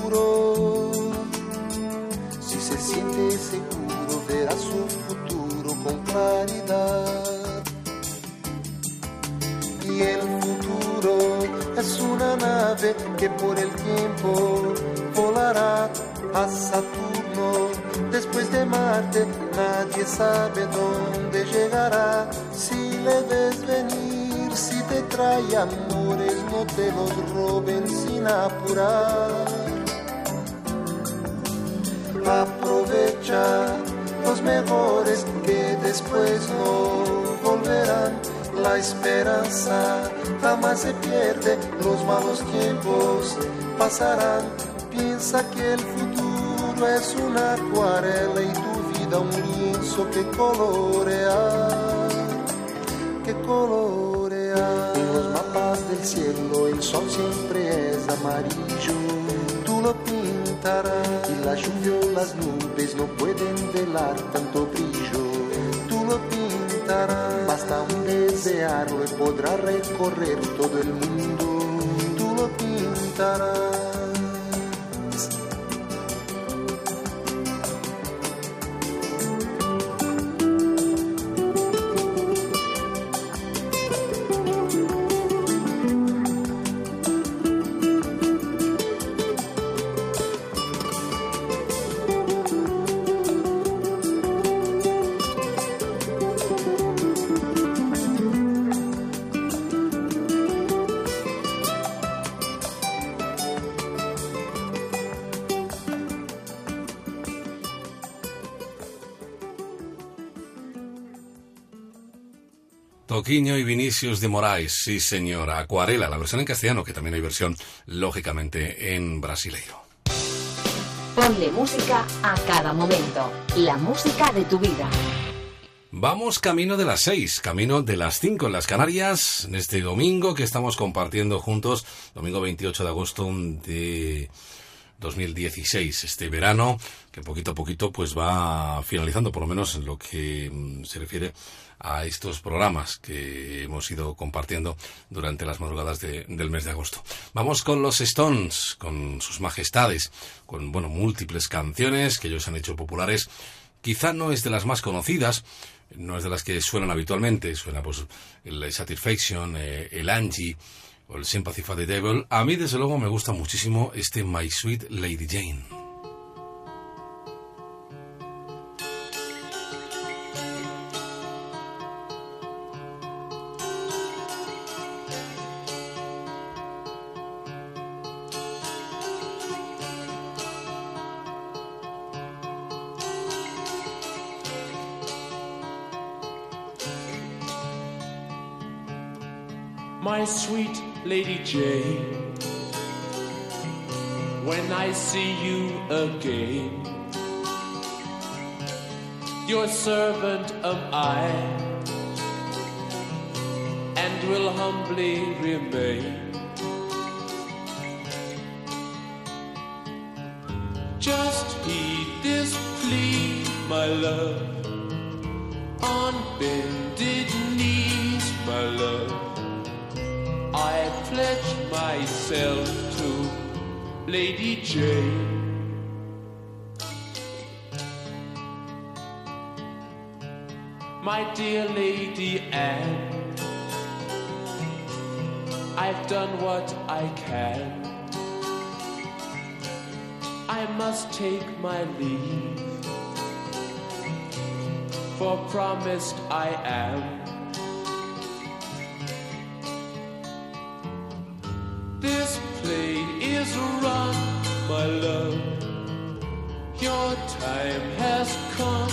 Sabe dónde llegará. Si le ves venir, si te trae amores, no te los roben sin apurar. Aprovecha los mejores que después no volverán. La esperanza jamás se pierde, los malos tiempos pasarán. Piensa que el futuro es una acuarela y tu vida un lienzo que colorear, que colorear. En los mapas del cielo el sol siempre es amarillo, tú lo pintarás y la lluvia o las nubes no pueden velar tanto brillo, tú lo pintarás. Basta un desearlo y podrá recorrer todo el mundo, tú lo pintarás. Toquiño y Vinicius de Moraes, sí señor, Acuarela, la versión en castellano, que también hay versión, lógicamente, en brasileiro. Ponle música a cada momento. La música de tu vida. Vamos camino de las seis, camino de las cinco en las Canarias, en este domingo que estamos compartiendo juntos, domingo 28 de agosto de 2016, este verano que poquito a poquito pues va finalizando, por lo menos en lo que mm, se refiere a estos programas que hemos ido compartiendo durante las madrugadas de- del mes de agosto. Vamos con los Stones, con sus majestades, con bueno múltiples canciones que ellos han hecho populares. Quizá no es de las más conocidas, no es de las que suenan habitualmente, suena pues el Satisfaction, eh, el Angie o el Sympathy for the Devil. A mí desde luego me gusta muchísimo este My Sweet Lady Jane. Sweet Lady Jane. When I see you again, your servant am I, and will humbly remain. Just heed this plea, my love, on bended knees, my love. I pledge myself to Lady Jane. My dear Lady Anne, I've done what I can. I must take my leave, for promised I am. This play is run, my love. Your time has come,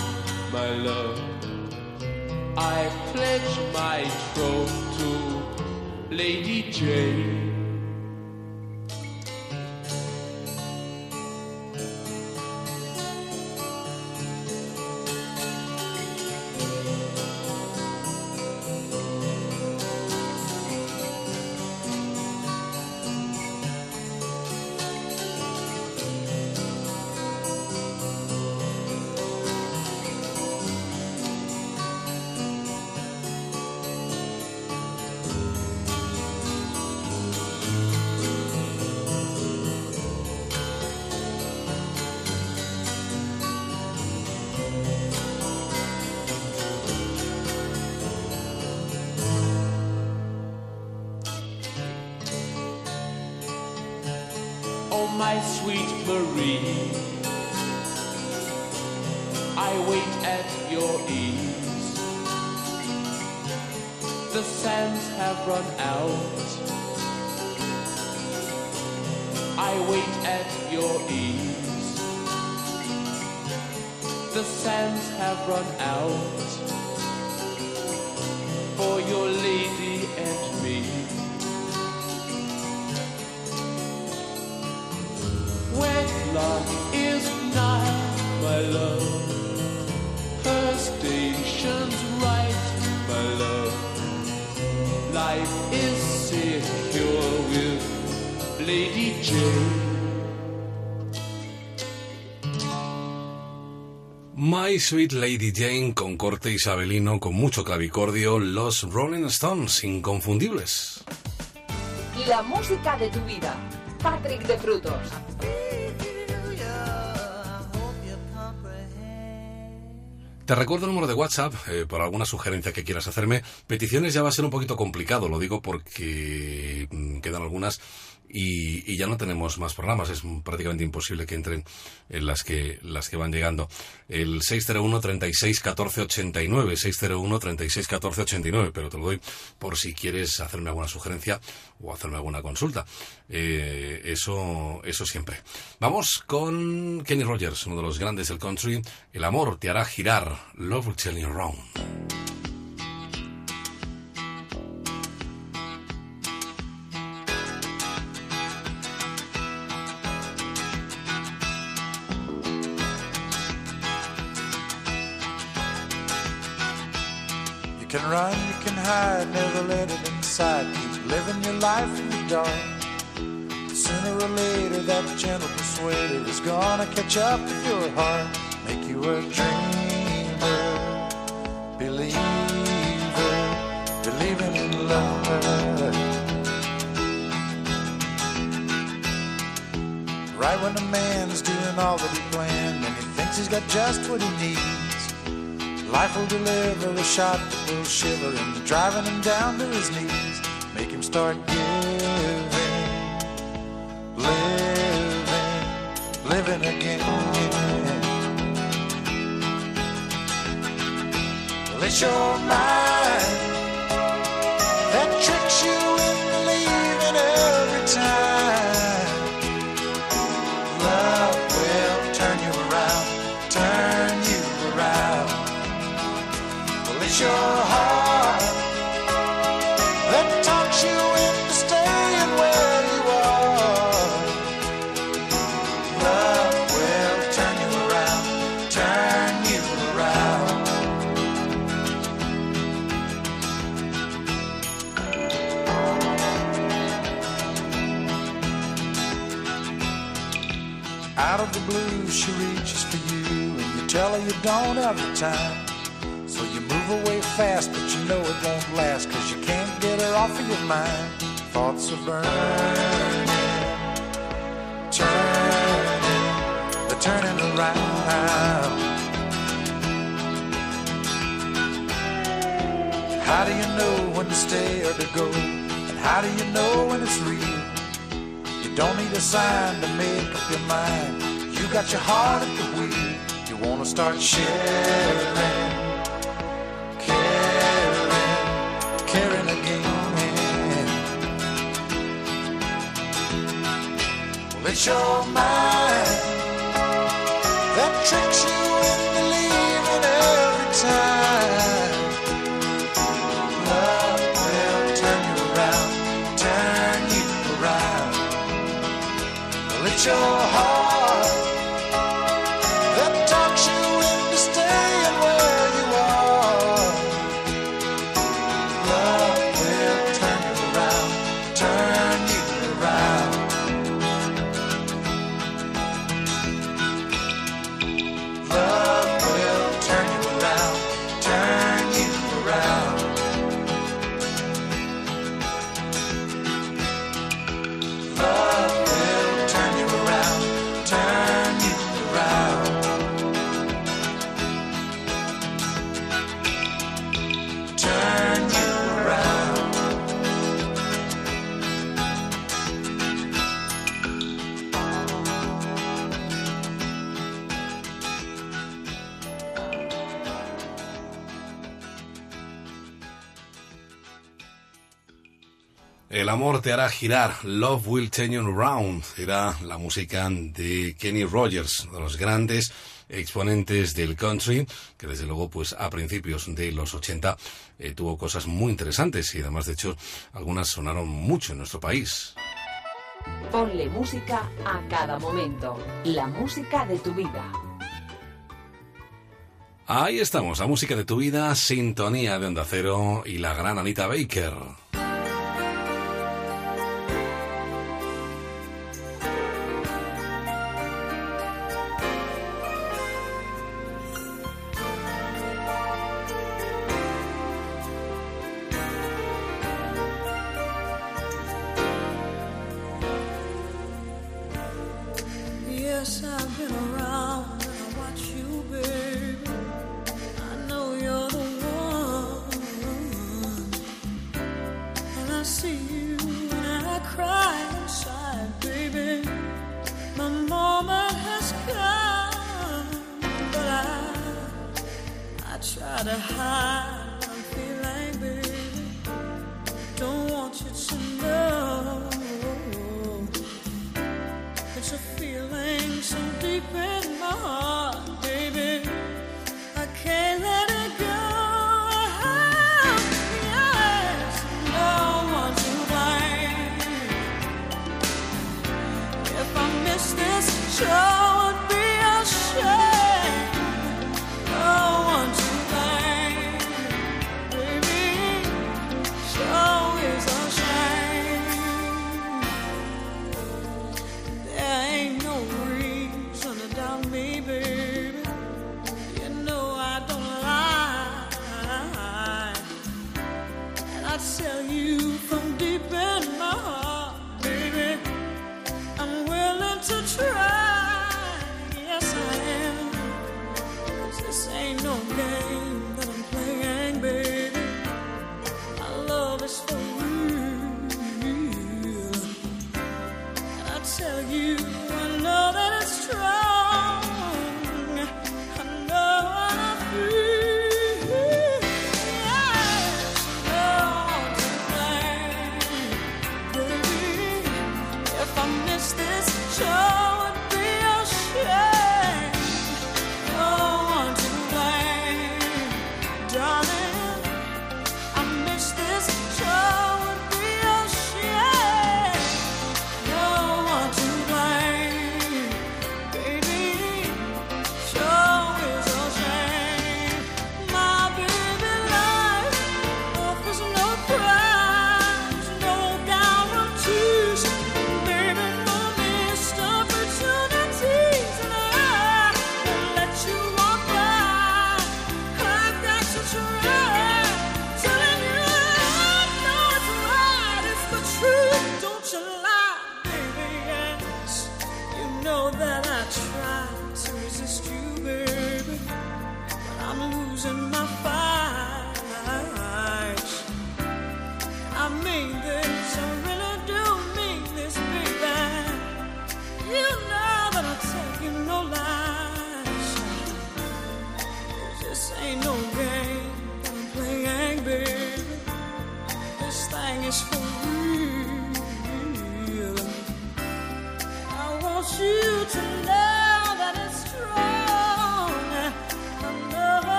my love. I pledge my troth to Lady Jane. Sweet Lady Jane con corte isabelino, con mucho clavicordio, los Rolling Stones, inconfundibles. La música de tu vida. Patrick de Frutos. Te recuerdo el número de WhatsApp eh, por alguna sugerencia que quieras hacerme. Peticiones ya va a ser un poquito complicado, lo digo porque mm, quedan algunas y, y ya no tenemos más programas. Es prácticamente imposible que entren en las que las que van llegando. El 601 36 14 89, 601 36 14 89, pero te lo doy por si quieres hacerme alguna sugerencia o hacerme alguna consulta. Eh, eso, eso siempre. Vamos con Kenny Rogers, uno de los grandes del country. El amor te hará girar. Love will tell you wrong. Can run, you can hide, never let it inside. Keep living your life in the dark. Sooner or later, that gentle persuader is gonna catch up with your heart. Make you a dreamer, believer, believing in love. Right when a man's doing all that he planned and he thinks he's got just what he needs. Life will deliver a shot that will shiver him, driving him down to his knees. Make him start giving, living, living again. It's your mind Out of the blue, she reaches for you, and you tell her you don't have the time. Away fast, but you know it won't last, cause you can't get her off of your mind. Thoughts are burning, turning, they're turning around. How do you know when to stay or to go? And how do you know when it's real? You don't need a sign to make up your mind. You got your heart at the wheel. You wanna start sharing, it's your mind that tricks you into leaving every time. Love will turn you around, turn you around. Well, it's your te hará girar, Love Will Turn You Round, era la música de Kenny Rogers, de los grandes exponentes del country, que desde luego pues a principios de los 80 eh, tuvo cosas muy interesantes y además de hecho algunas sonaron mucho en nuestro país. Ponle música a cada momento, la música de tu vida. Ahí estamos, la música de tu vida, sintonía de onda cero y la gran Anita Baker.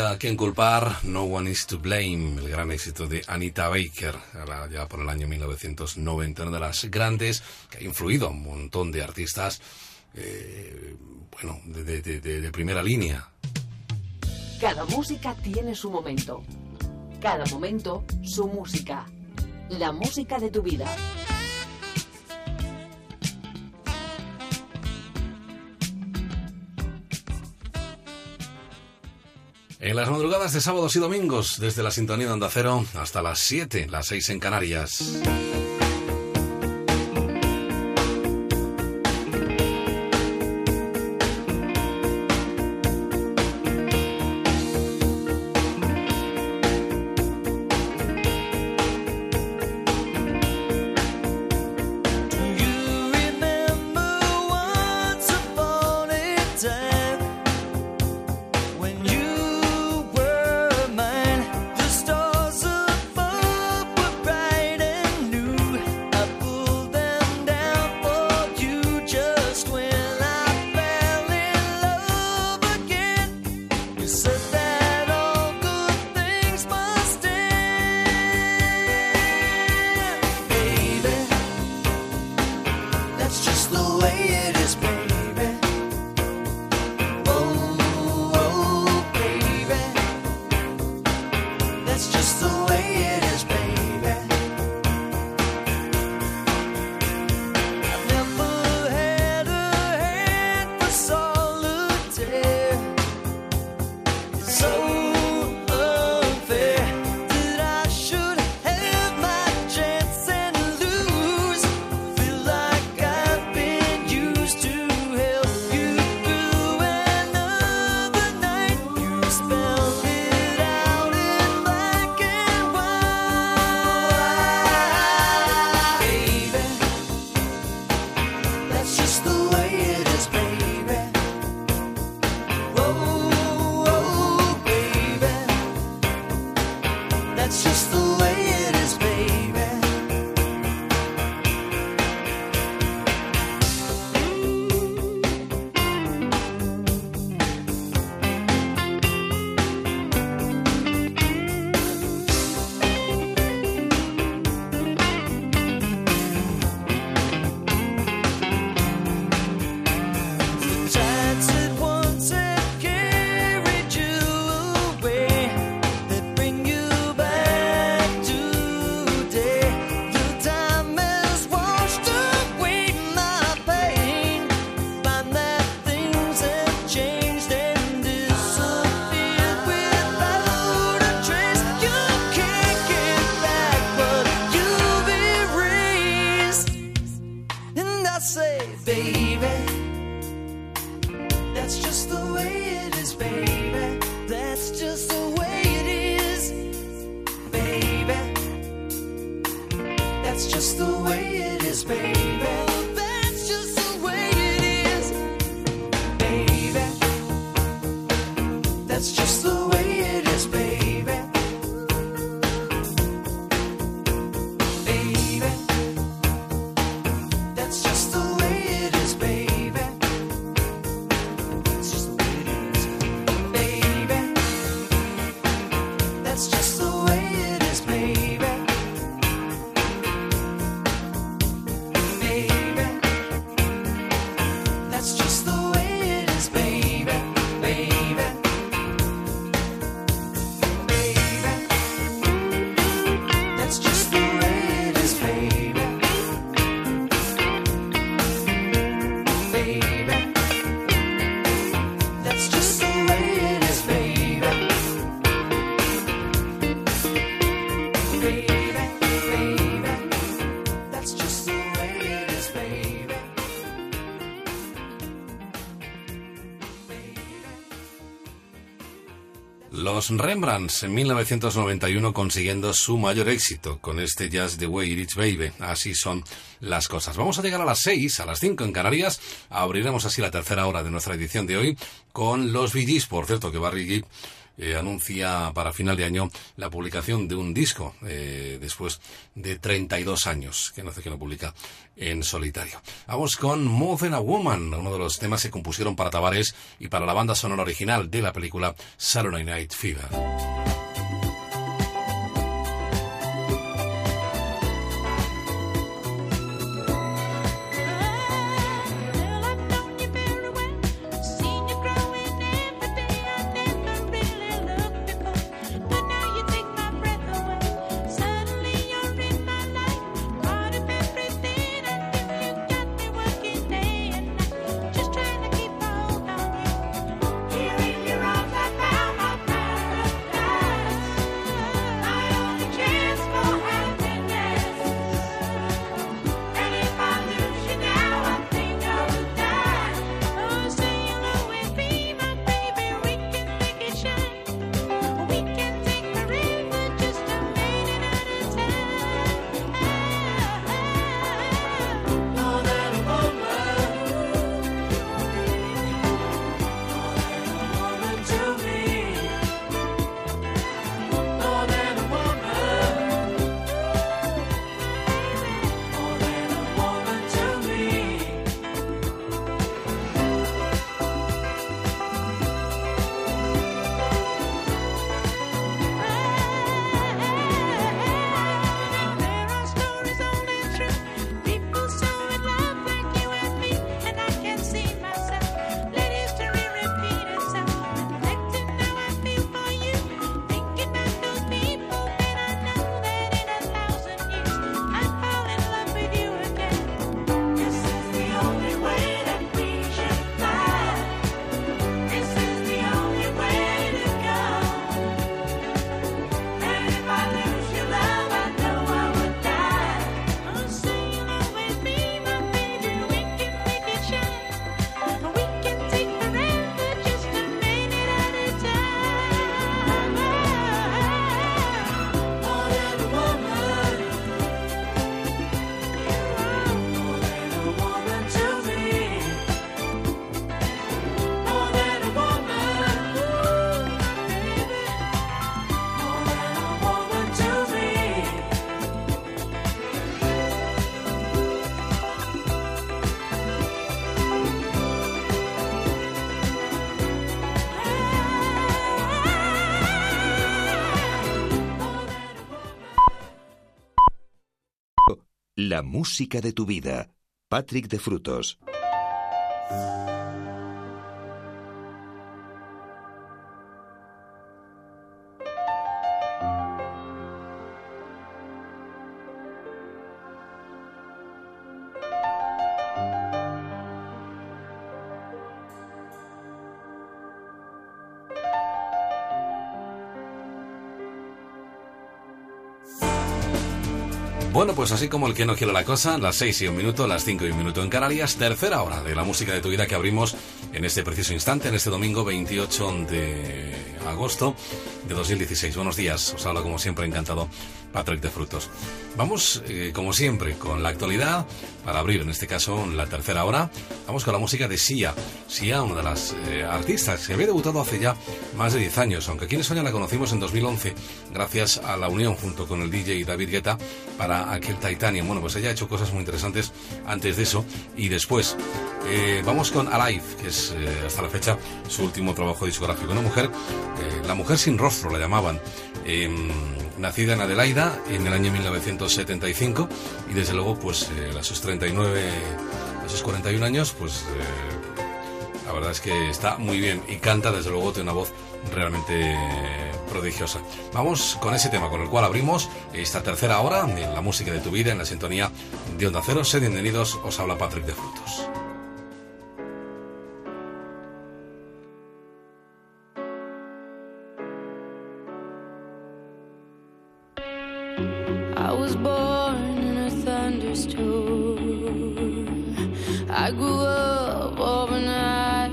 No hay a quien culpar, No One Is to Blame, el gran éxito de Anita Baker, ya por el año 1990, una de las grandes que ha influido a un montón de artistas, eh, bueno, de primera línea. Cada música tiene su momento. Cada momento su música. La música de tu vida. En las madrugadas de sábados y domingos, desde la sintonía de Onda Cero hasta las 7, las 6 en Canarias. Los Rembrandts en 1991 consiguiendo su mayor éxito con este Just the Way It Is Baby. Así son las cosas. Vamos a llegar a las 6, a las 5 en Canarias. Abriremos así la tercera hora de nuestra edición de hoy con los VGs. Por cierto, que Barry Gibb eh, anuncia para final de año la publicación de un disco eh, después de 32 años que no hace que no publica en solitario. Vamos con More Than a Woman, uno de los temas que compusieron para Tavares y para la banda sonora original de la película Saturday Night Fever. La música de tu vida. Patrick de Frutos. Pues así como el que no quiere la cosa, las 6 y un minuto, las 5 y un minuto en Canarias, tercera hora de la música de tu vida que abrimos en este preciso instante, en este domingo 28 de agosto de 2016. Buenos días, os habla como siempre encantado Patrick de Frutos. Vamos, eh, como siempre, con la actualidad, para abrir en este caso la tercera hora, vamos con la música de Sia. Sia, una de las eh, artistas que había debutado hace ya más de 10 años, aunque aquí en España la conocimos en 2011, gracias a la unión junto con el DJ David Guetta para aquel Titanium. Bueno, pues ella ha hecho cosas muy interesantes antes de eso y después. Eh, vamos con Alive, que es hasta la fecha su último trabajo discográfico. Una mujer, la mujer sin rostro la llamaban. Nacida en Adelaida en el año 1975 y desde luego pues eh, a sus 39, a sus 41 años pues eh, la verdad es que está muy bien y canta desde luego tiene una voz realmente prodigiosa. Vamos con ese tema con el cual abrimos esta tercera hora en la música de tu vida en la sintonía de Onda Cero. Sed bienvenidos, os habla Patrick de Frutos. I grew up overnight.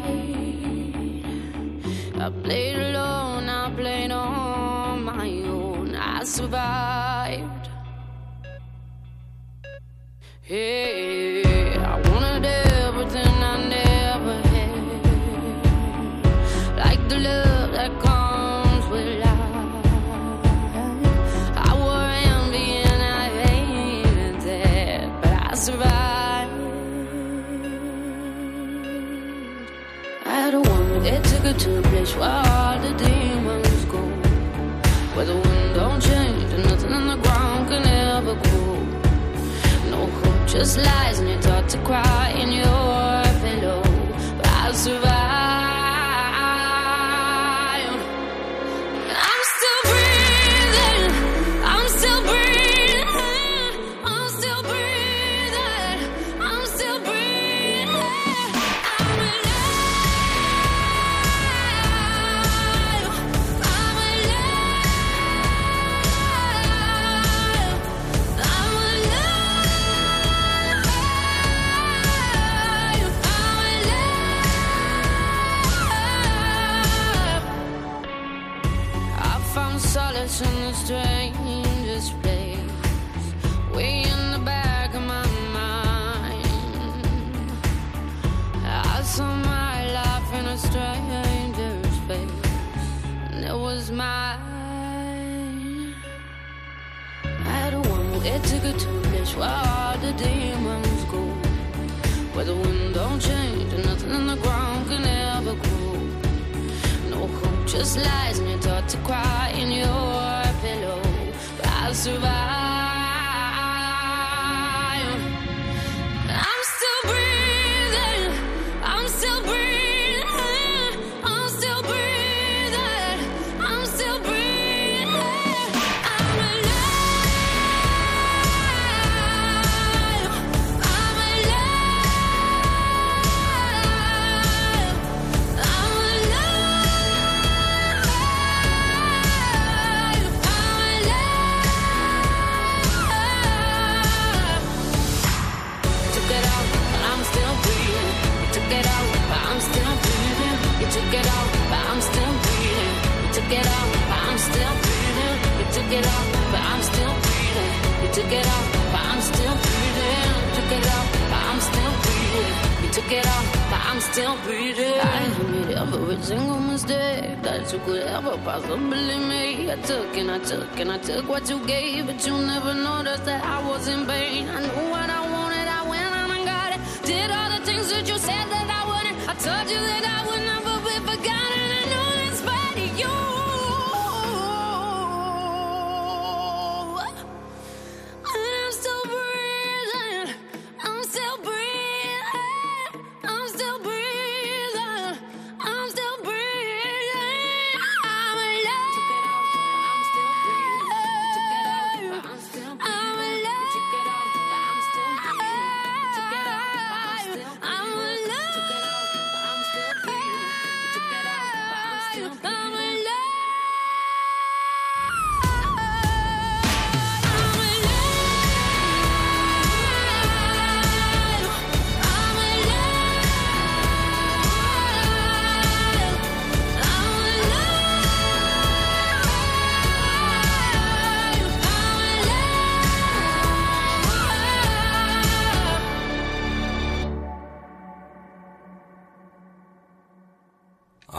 I played alone, I played on my own. I survived. Hey, her to a place where the demons go. Where the wind don't change and nothing on the ground can ever grow. No hope, just lies, and you're taught to cry in your a one way ticket to a place where all the demons go, where the wind don't change and nothing in the ground can ever grow. No hope, just lies, and you're taught to cry in your pillow. But I'll survive.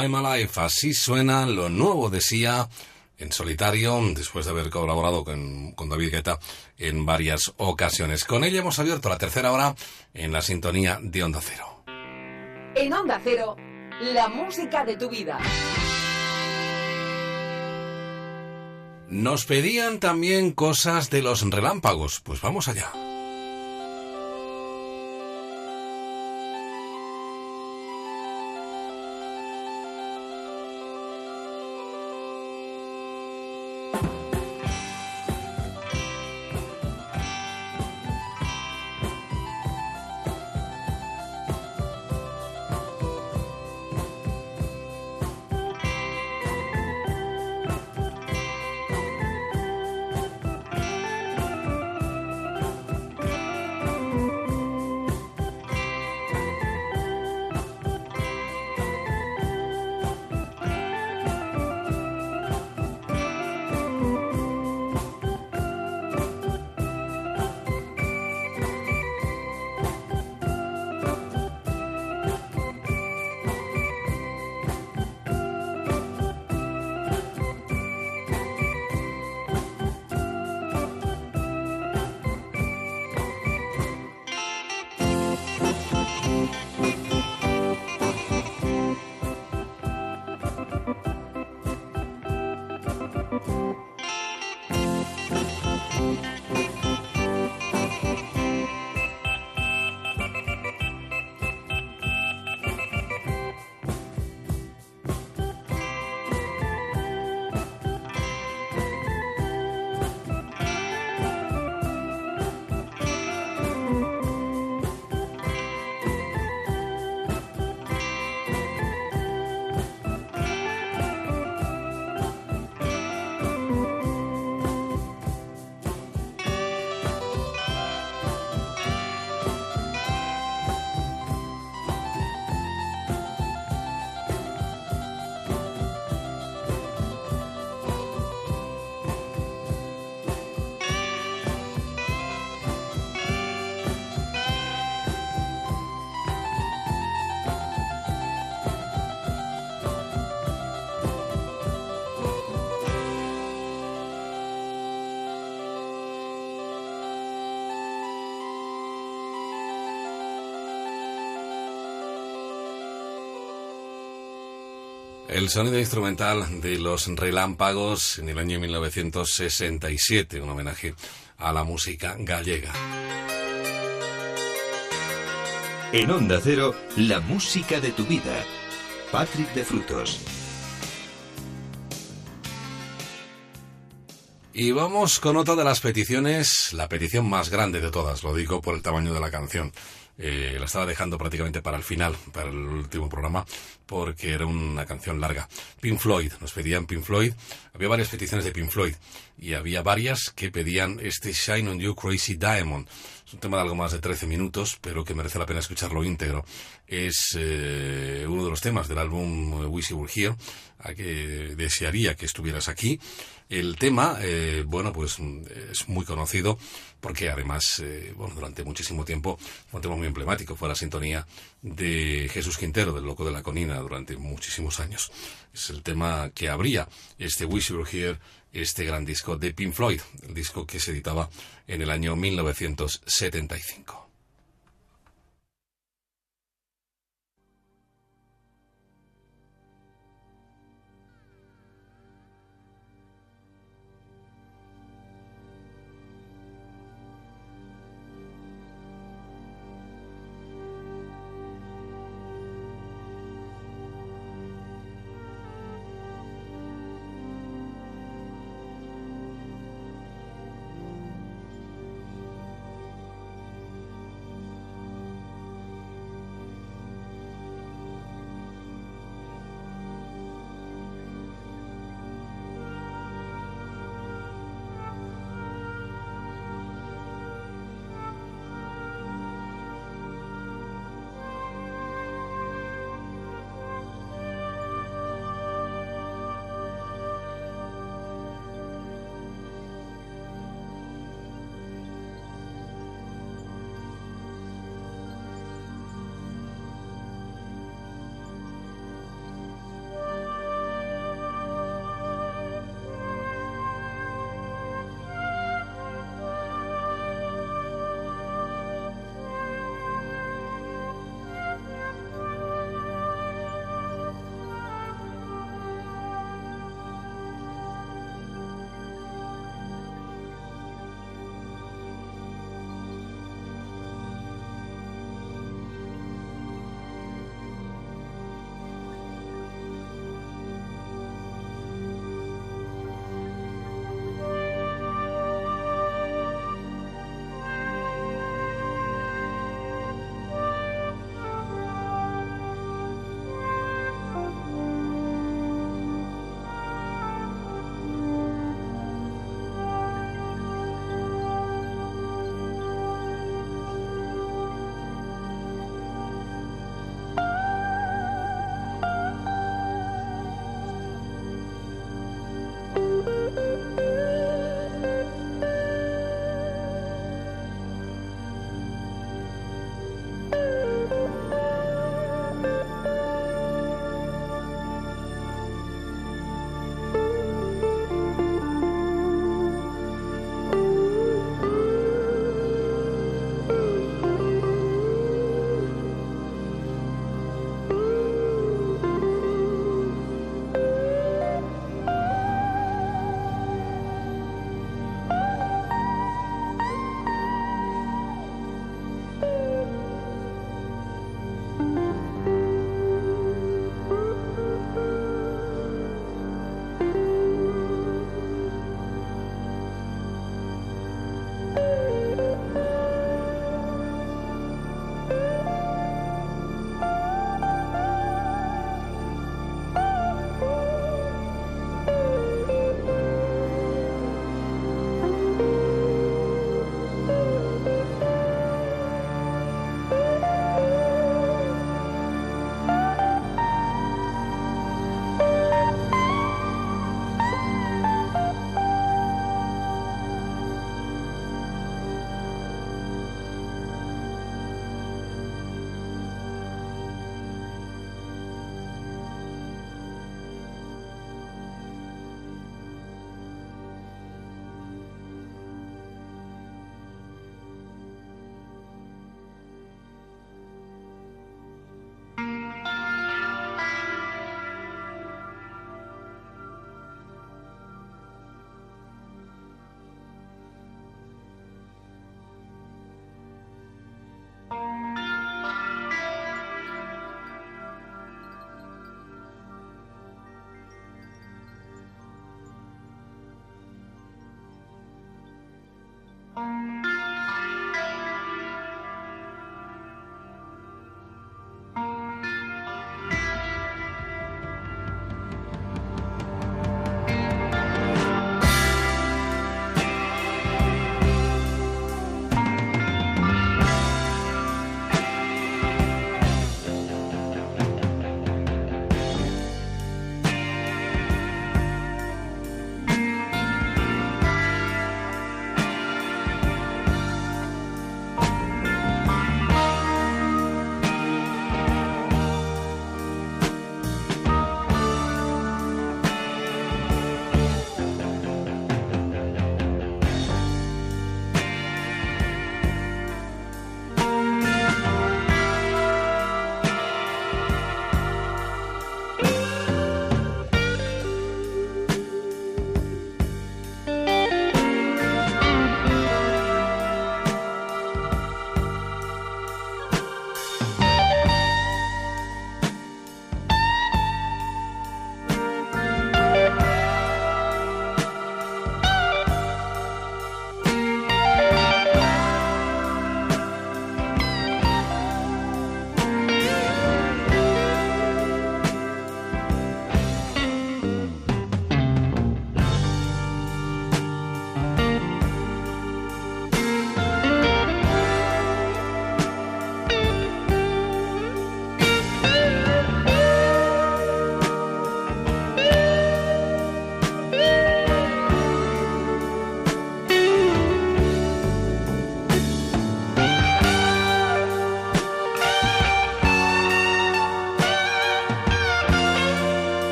I'm Alive, así suena lo nuevo de Sia en solitario, después de haber colaborado con, con David Guetta en varias ocasiones. Con ella hemos abierto la tercera hora en la sintonía de Onda Cero. En Onda Cero, la música de tu vida. Nos pedían también cosas de los relámpagos, pues vamos allá. El sonido instrumental de los relámpagos en el año 1967, un homenaje a la música gallega. En Onda Cero, la música de tu vida. Patrick de Frutos. Y vamos con otra de las peticiones, la petición más grande de todas, lo digo por el tamaño de la canción. Eh, la estaba dejando prácticamente para el final, para el último programa, porque era una canción larga. Pink Floyd, nos pedían Pink Floyd. Había varias peticiones de Pink Floyd y había varias que pedían este Shine on You Crazy Diamond. Es un tema de algo más de 13 minutos, pero que merece la pena escucharlo íntegro. Es eh, uno de los temas del álbum Wish You Were Here, a que desearía que estuvieras aquí. El tema, eh, bueno, pues mm, es muy conocido porque además, eh, bueno, durante muchísimo tiempo fue un tema muy emblemático, fue la sintonía de Jesús Quintero, del Loco de la Conina, durante muchísimos años. Es el tema que abría este Wish You Were Here, este gran disco de Pink Floyd, el disco que se editaba en el año 1975.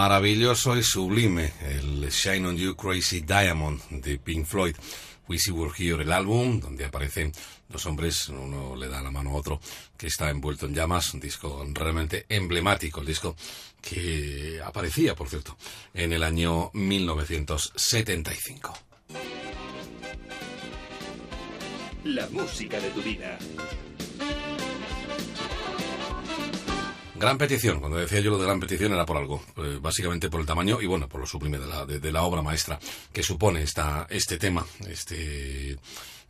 maravilloso y sublime, el Shine on You Crazy Diamond de Pink Floyd. Wheezy Were Here, el álbum, donde aparecen dos hombres, uno le da la mano a otro, que está envuelto en llamas, un disco realmente emblemático, el disco que aparecía, por cierto, en el año 1975. La música de tu vida. Gran petición, cuando decía yo lo de gran petición era por algo, eh, básicamente por el tamaño y bueno, por lo sublime de la, de, la obra maestra que supone esta, este tema, este,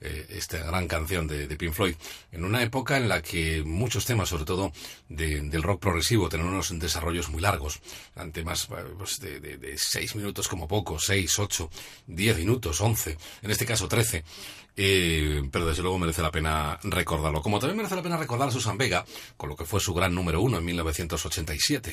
eh, esta gran canción de, Pink Floyd, en una época en la que muchos temas, sobre todo de, del rock progresivo, tenían unos desarrollos muy largos, temas eh, pues, de, seis minutos como poco, seis, ocho, diez minutos, once, en este caso trece. Eh, pero desde luego merece la pena recordarlo. Como también merece la pena recordar a Susan Vega, con lo que fue su gran número uno en 1987.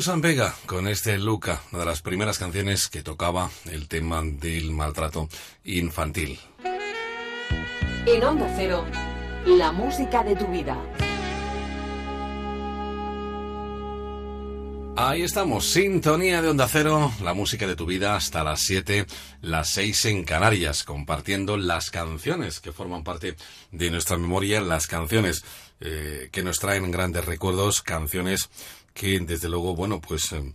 Susan Vega con este Luca, una de las primeras canciones que tocaba el tema del maltrato infantil. En Onda Cero, la música de tu vida. Ahí estamos, sintonía de Onda Cero, la música de tu vida hasta las 7, las 6 en Canarias, compartiendo las canciones que forman parte de nuestra memoria, las canciones eh, que nos traen grandes recuerdos, canciones que desde luego, bueno, pues eh,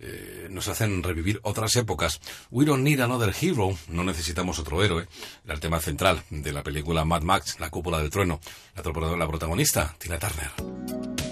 eh, nos hacen revivir otras épocas. We don't need another hero, no necesitamos otro héroe. Era el tema central de la película Mad Max, La cúpula del trueno. La, la protagonista, Tina Turner.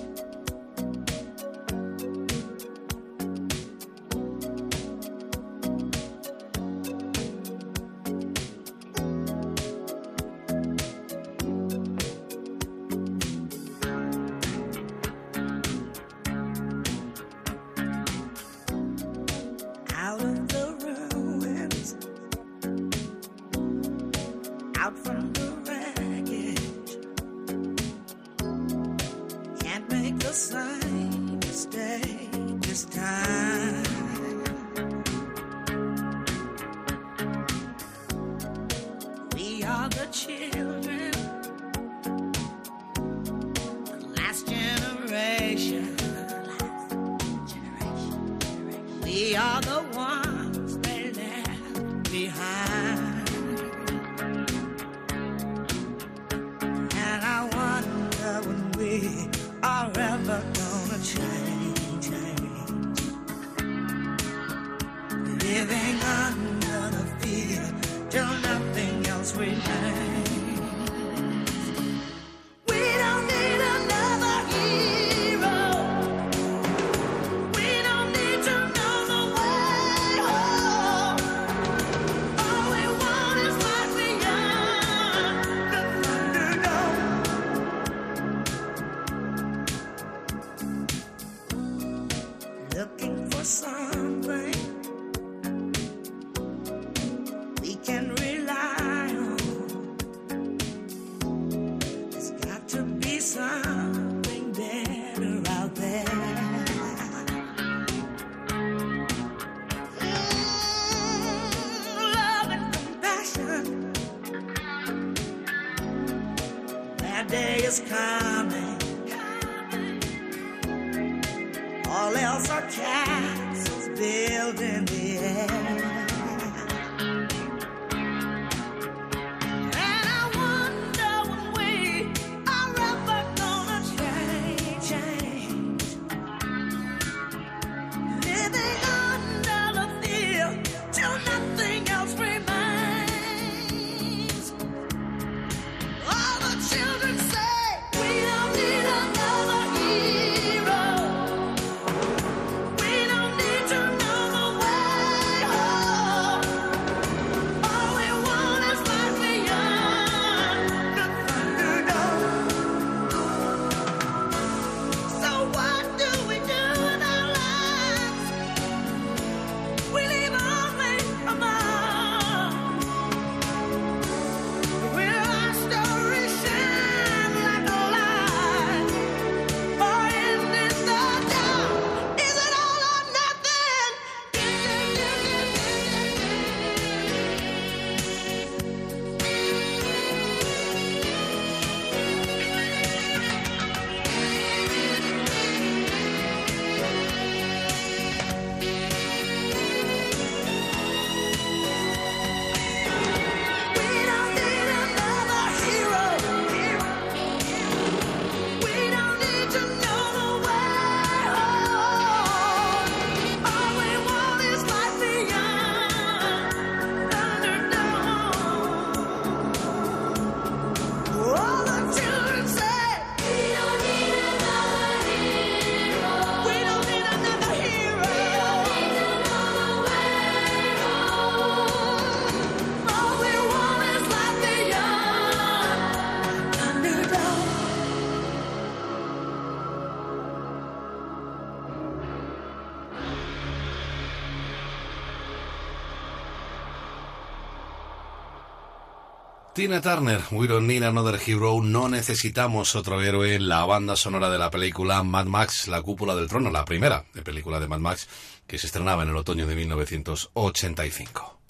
Tina Turner, We Don't Need Another Hero, no necesitamos otro héroe, la banda sonora de la película Mad Max, La Cúpula del Trono, la primera de película de Mad Max, que se estrenaba en el otoño de 1985.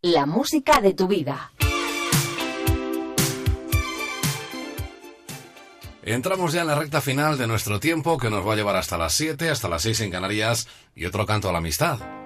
La música de tu vida. Entramos ya en la recta final de nuestro tiempo que nos va a llevar hasta las 7, hasta las 6 en Canarias y otro canto a la amistad.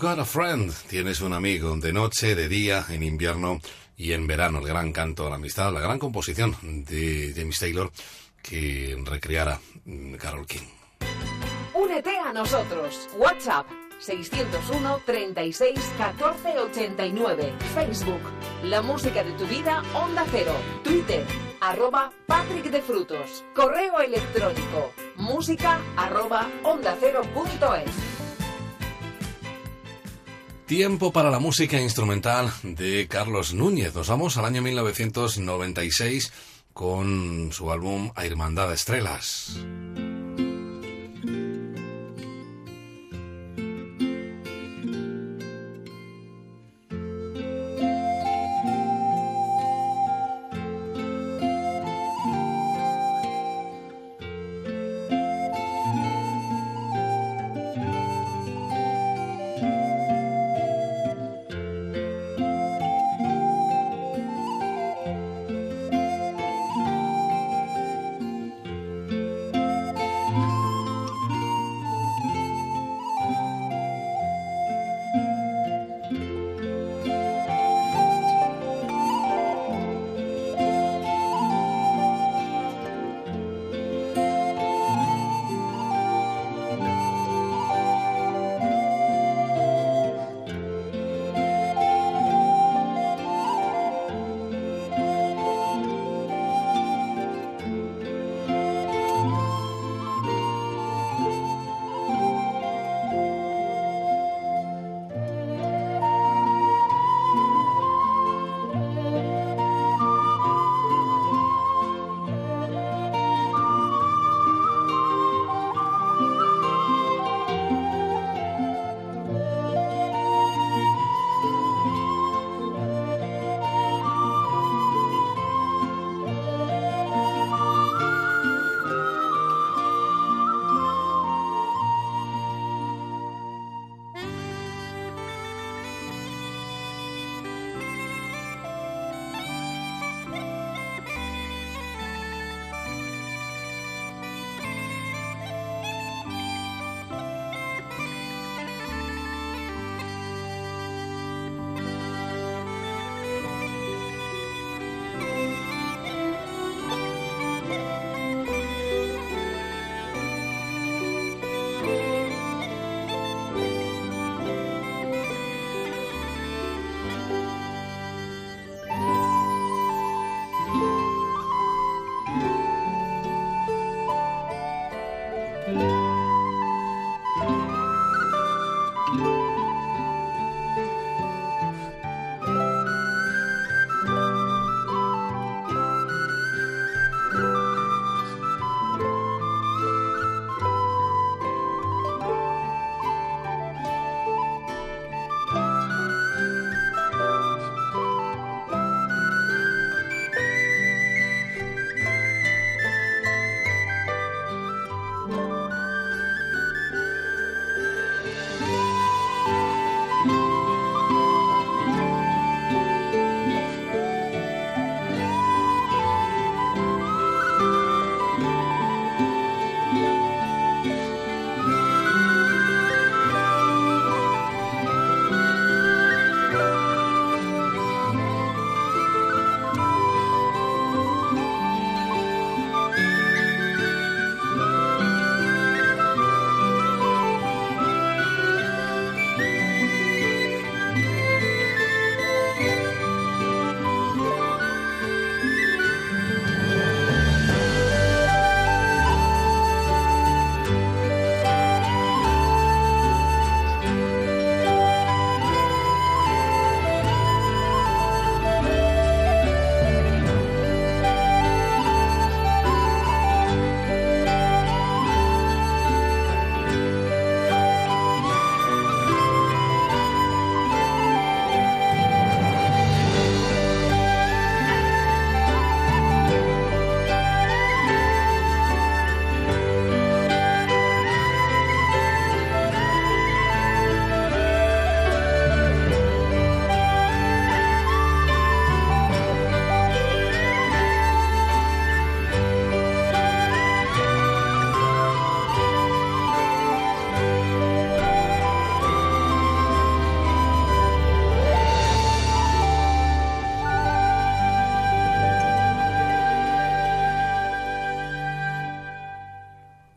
Got a Friend, tienes un amigo, de noche, de día, en invierno y en verano, el gran canto a la amistad, la gran composición de James Taylor que recreara mm, Carol King. Únete a nosotros, WhatsApp 601 36 14 89, Facebook, la música de tu vida, Onda Cero, Twitter, arroba correo electrónico, música arroba. Tiempo para la música instrumental de Carlos Núñez. Nos vamos al año 1996 con su álbum A Hermandad Estrellas.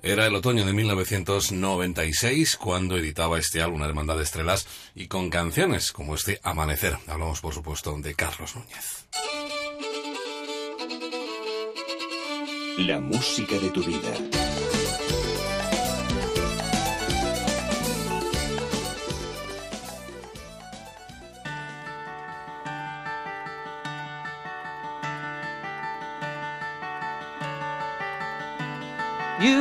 Era el otoño de 1996 cuando editaba este álbum Hermandad de Estrellas y con canciones como este Amanecer. Hablamos, por supuesto, de Carlos Núñez. La música de tu vida.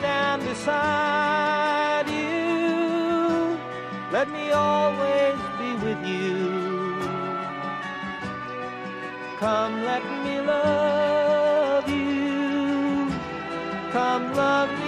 Down beside you. Let me always be with you. Come, let me love you. Come, love me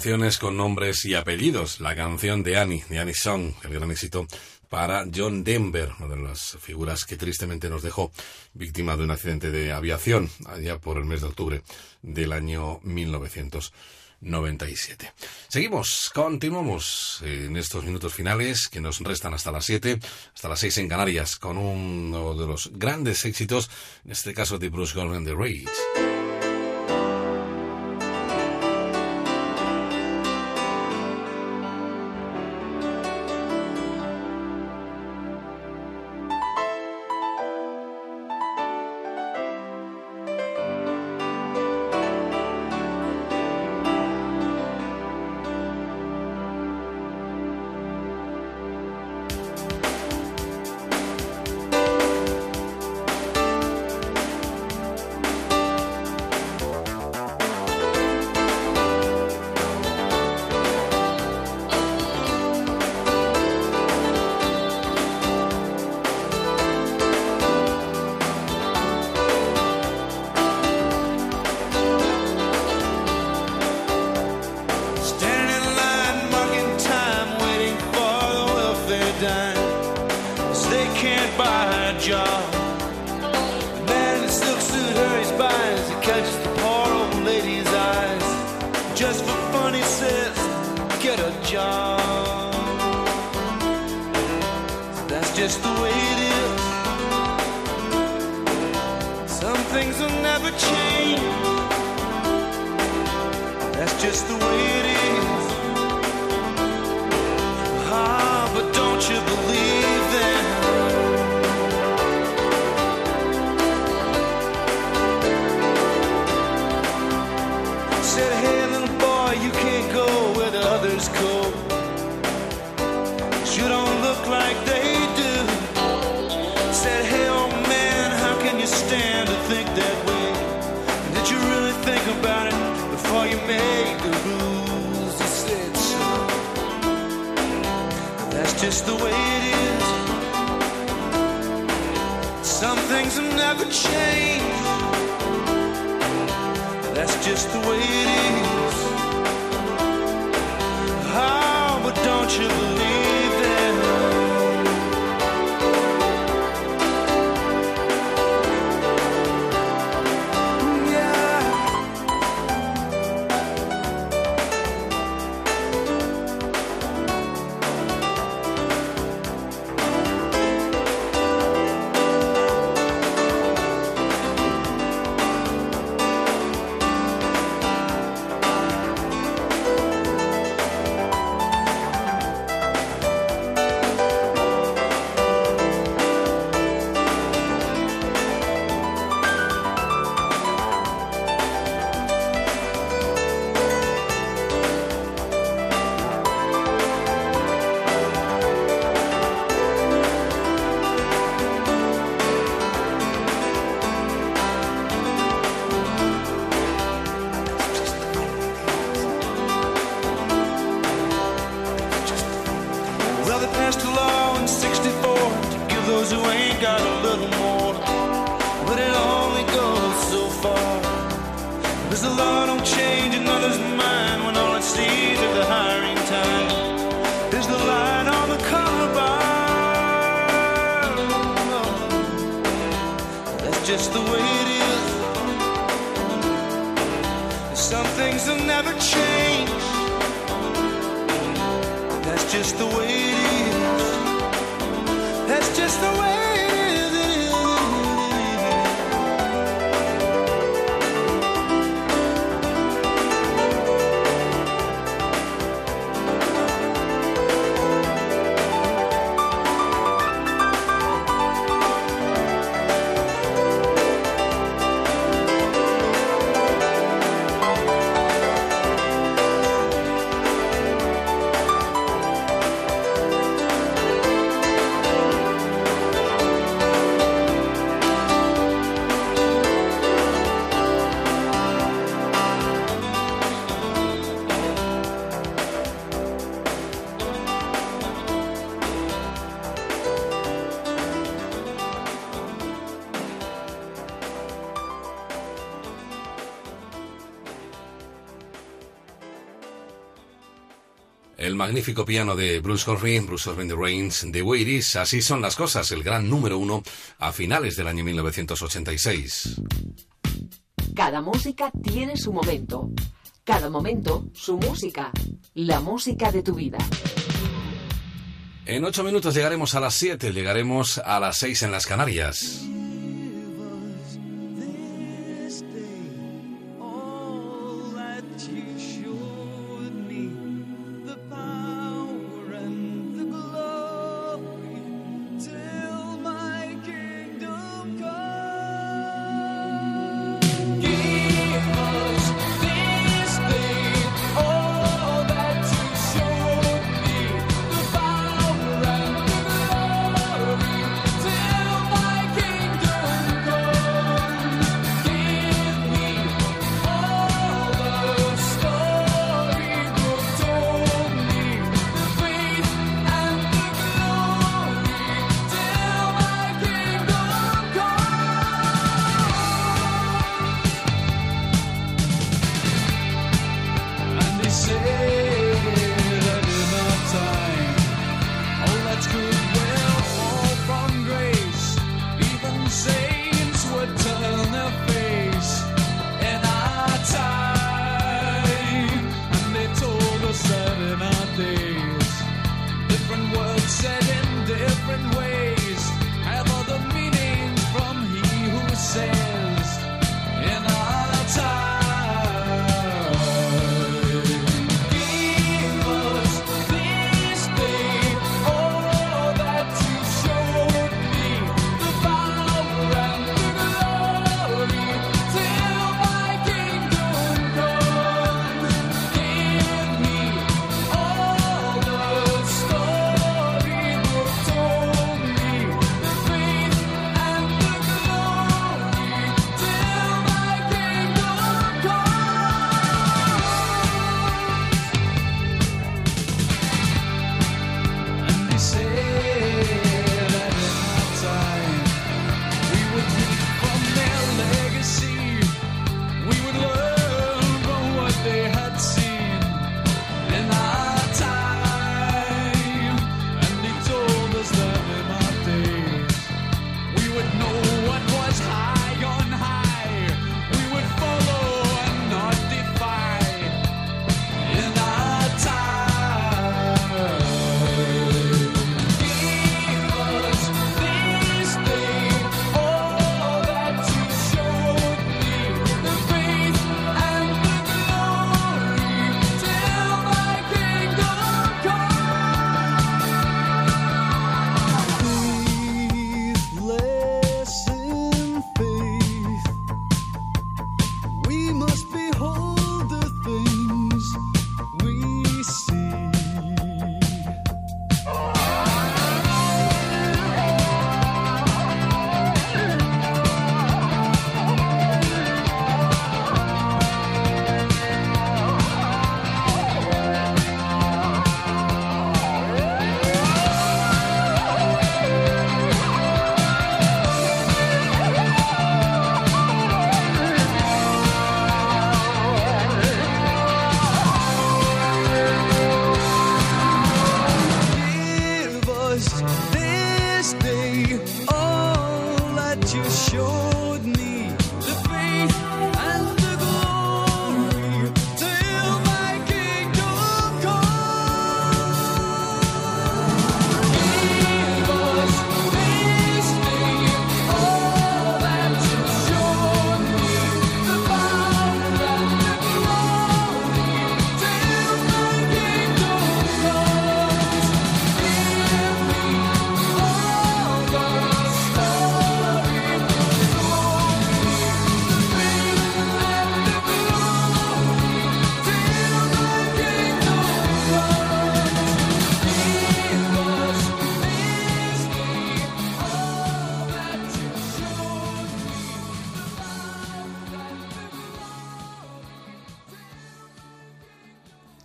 Canciones con nombres y apellidos. La canción de Annie, de Annie Song, el gran éxito para John Denver, una de las figuras que tristemente nos dejó víctima de un accidente de aviación allá por el mes de octubre del año 1997. Seguimos, continuamos en estos minutos finales que nos restan hasta las 7, hasta las 6 en Canarias, con uno de los grandes éxitos, en este caso de Bruce Goldman, The Rage. just the way it is. Some things have never changed. That's just the way it is. magnífico piano de Bruce Corbin, Bruce Corbin The Reigns, de Wairis. Así son las cosas, el gran número uno a finales del año 1986. Cada música tiene su momento. Cada momento, su música. La música de tu vida. En ocho minutos llegaremos a las siete, llegaremos a las seis en las Canarias.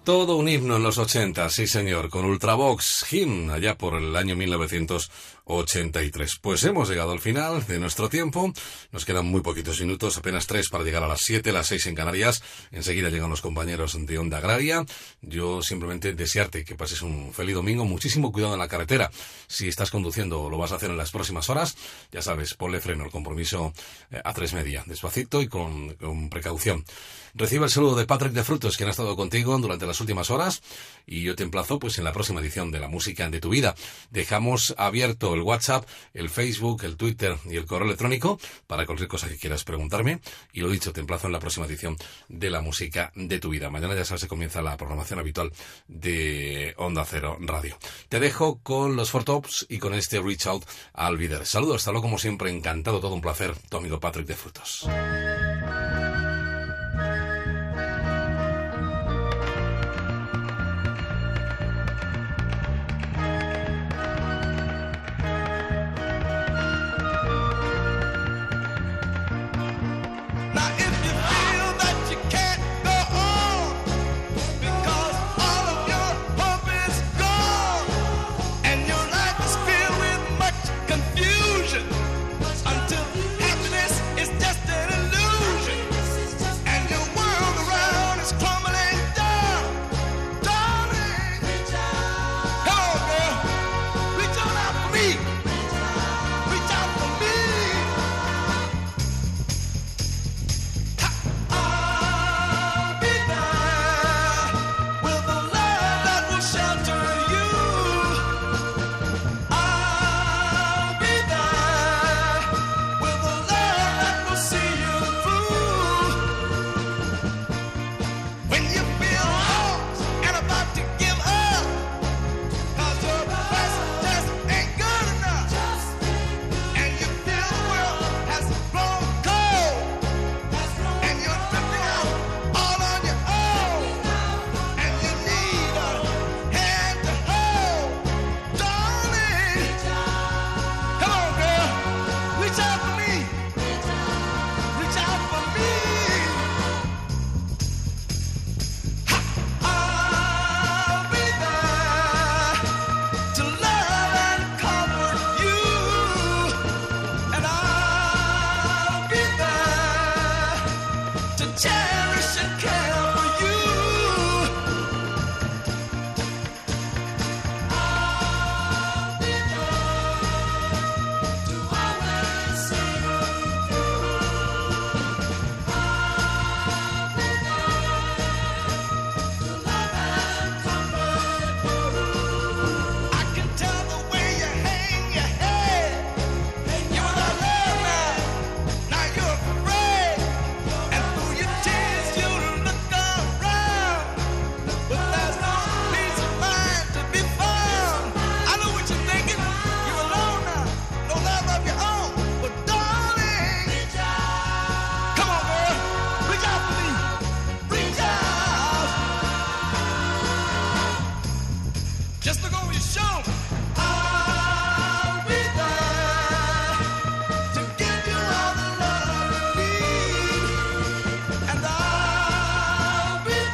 Todo un himno en los 80, sí señor, con Ultravox Hymn, allá por el año 1983. Pues hemos llegado al final de nuestro tiempo, nos quedan muy poquitos minutos, apenas tres para llegar a las siete, las seis en Canarias, enseguida llegan los compañeros de Onda Agraria. Yo simplemente desearte que pases un feliz domingo, muchísimo cuidado en la carretera. Si estás conduciendo o lo vas a hacer en las próximas horas, ya sabes, ponle freno, el compromiso eh, a tres media, despacito y con, con precaución. Recibe el saludo de Patrick de Frutos, quien ha estado contigo durante las últimas horas, y yo te emplazo pues en la próxima edición de La Música de tu Vida. Dejamos abierto el WhatsApp, el Facebook, el Twitter y el correo electrónico para cualquier cosa que quieras preguntarme, y lo dicho, te emplazo en la próxima edición de La Música de tu Vida. Mañana ya sabes que comienza la programación habitual de Onda Cero Radio. Te dejo con los Four Tops y con este Reach Out al. Saludos, hasta luego como siempre, encantado, todo un placer, tu amigo Patrick de Frutos.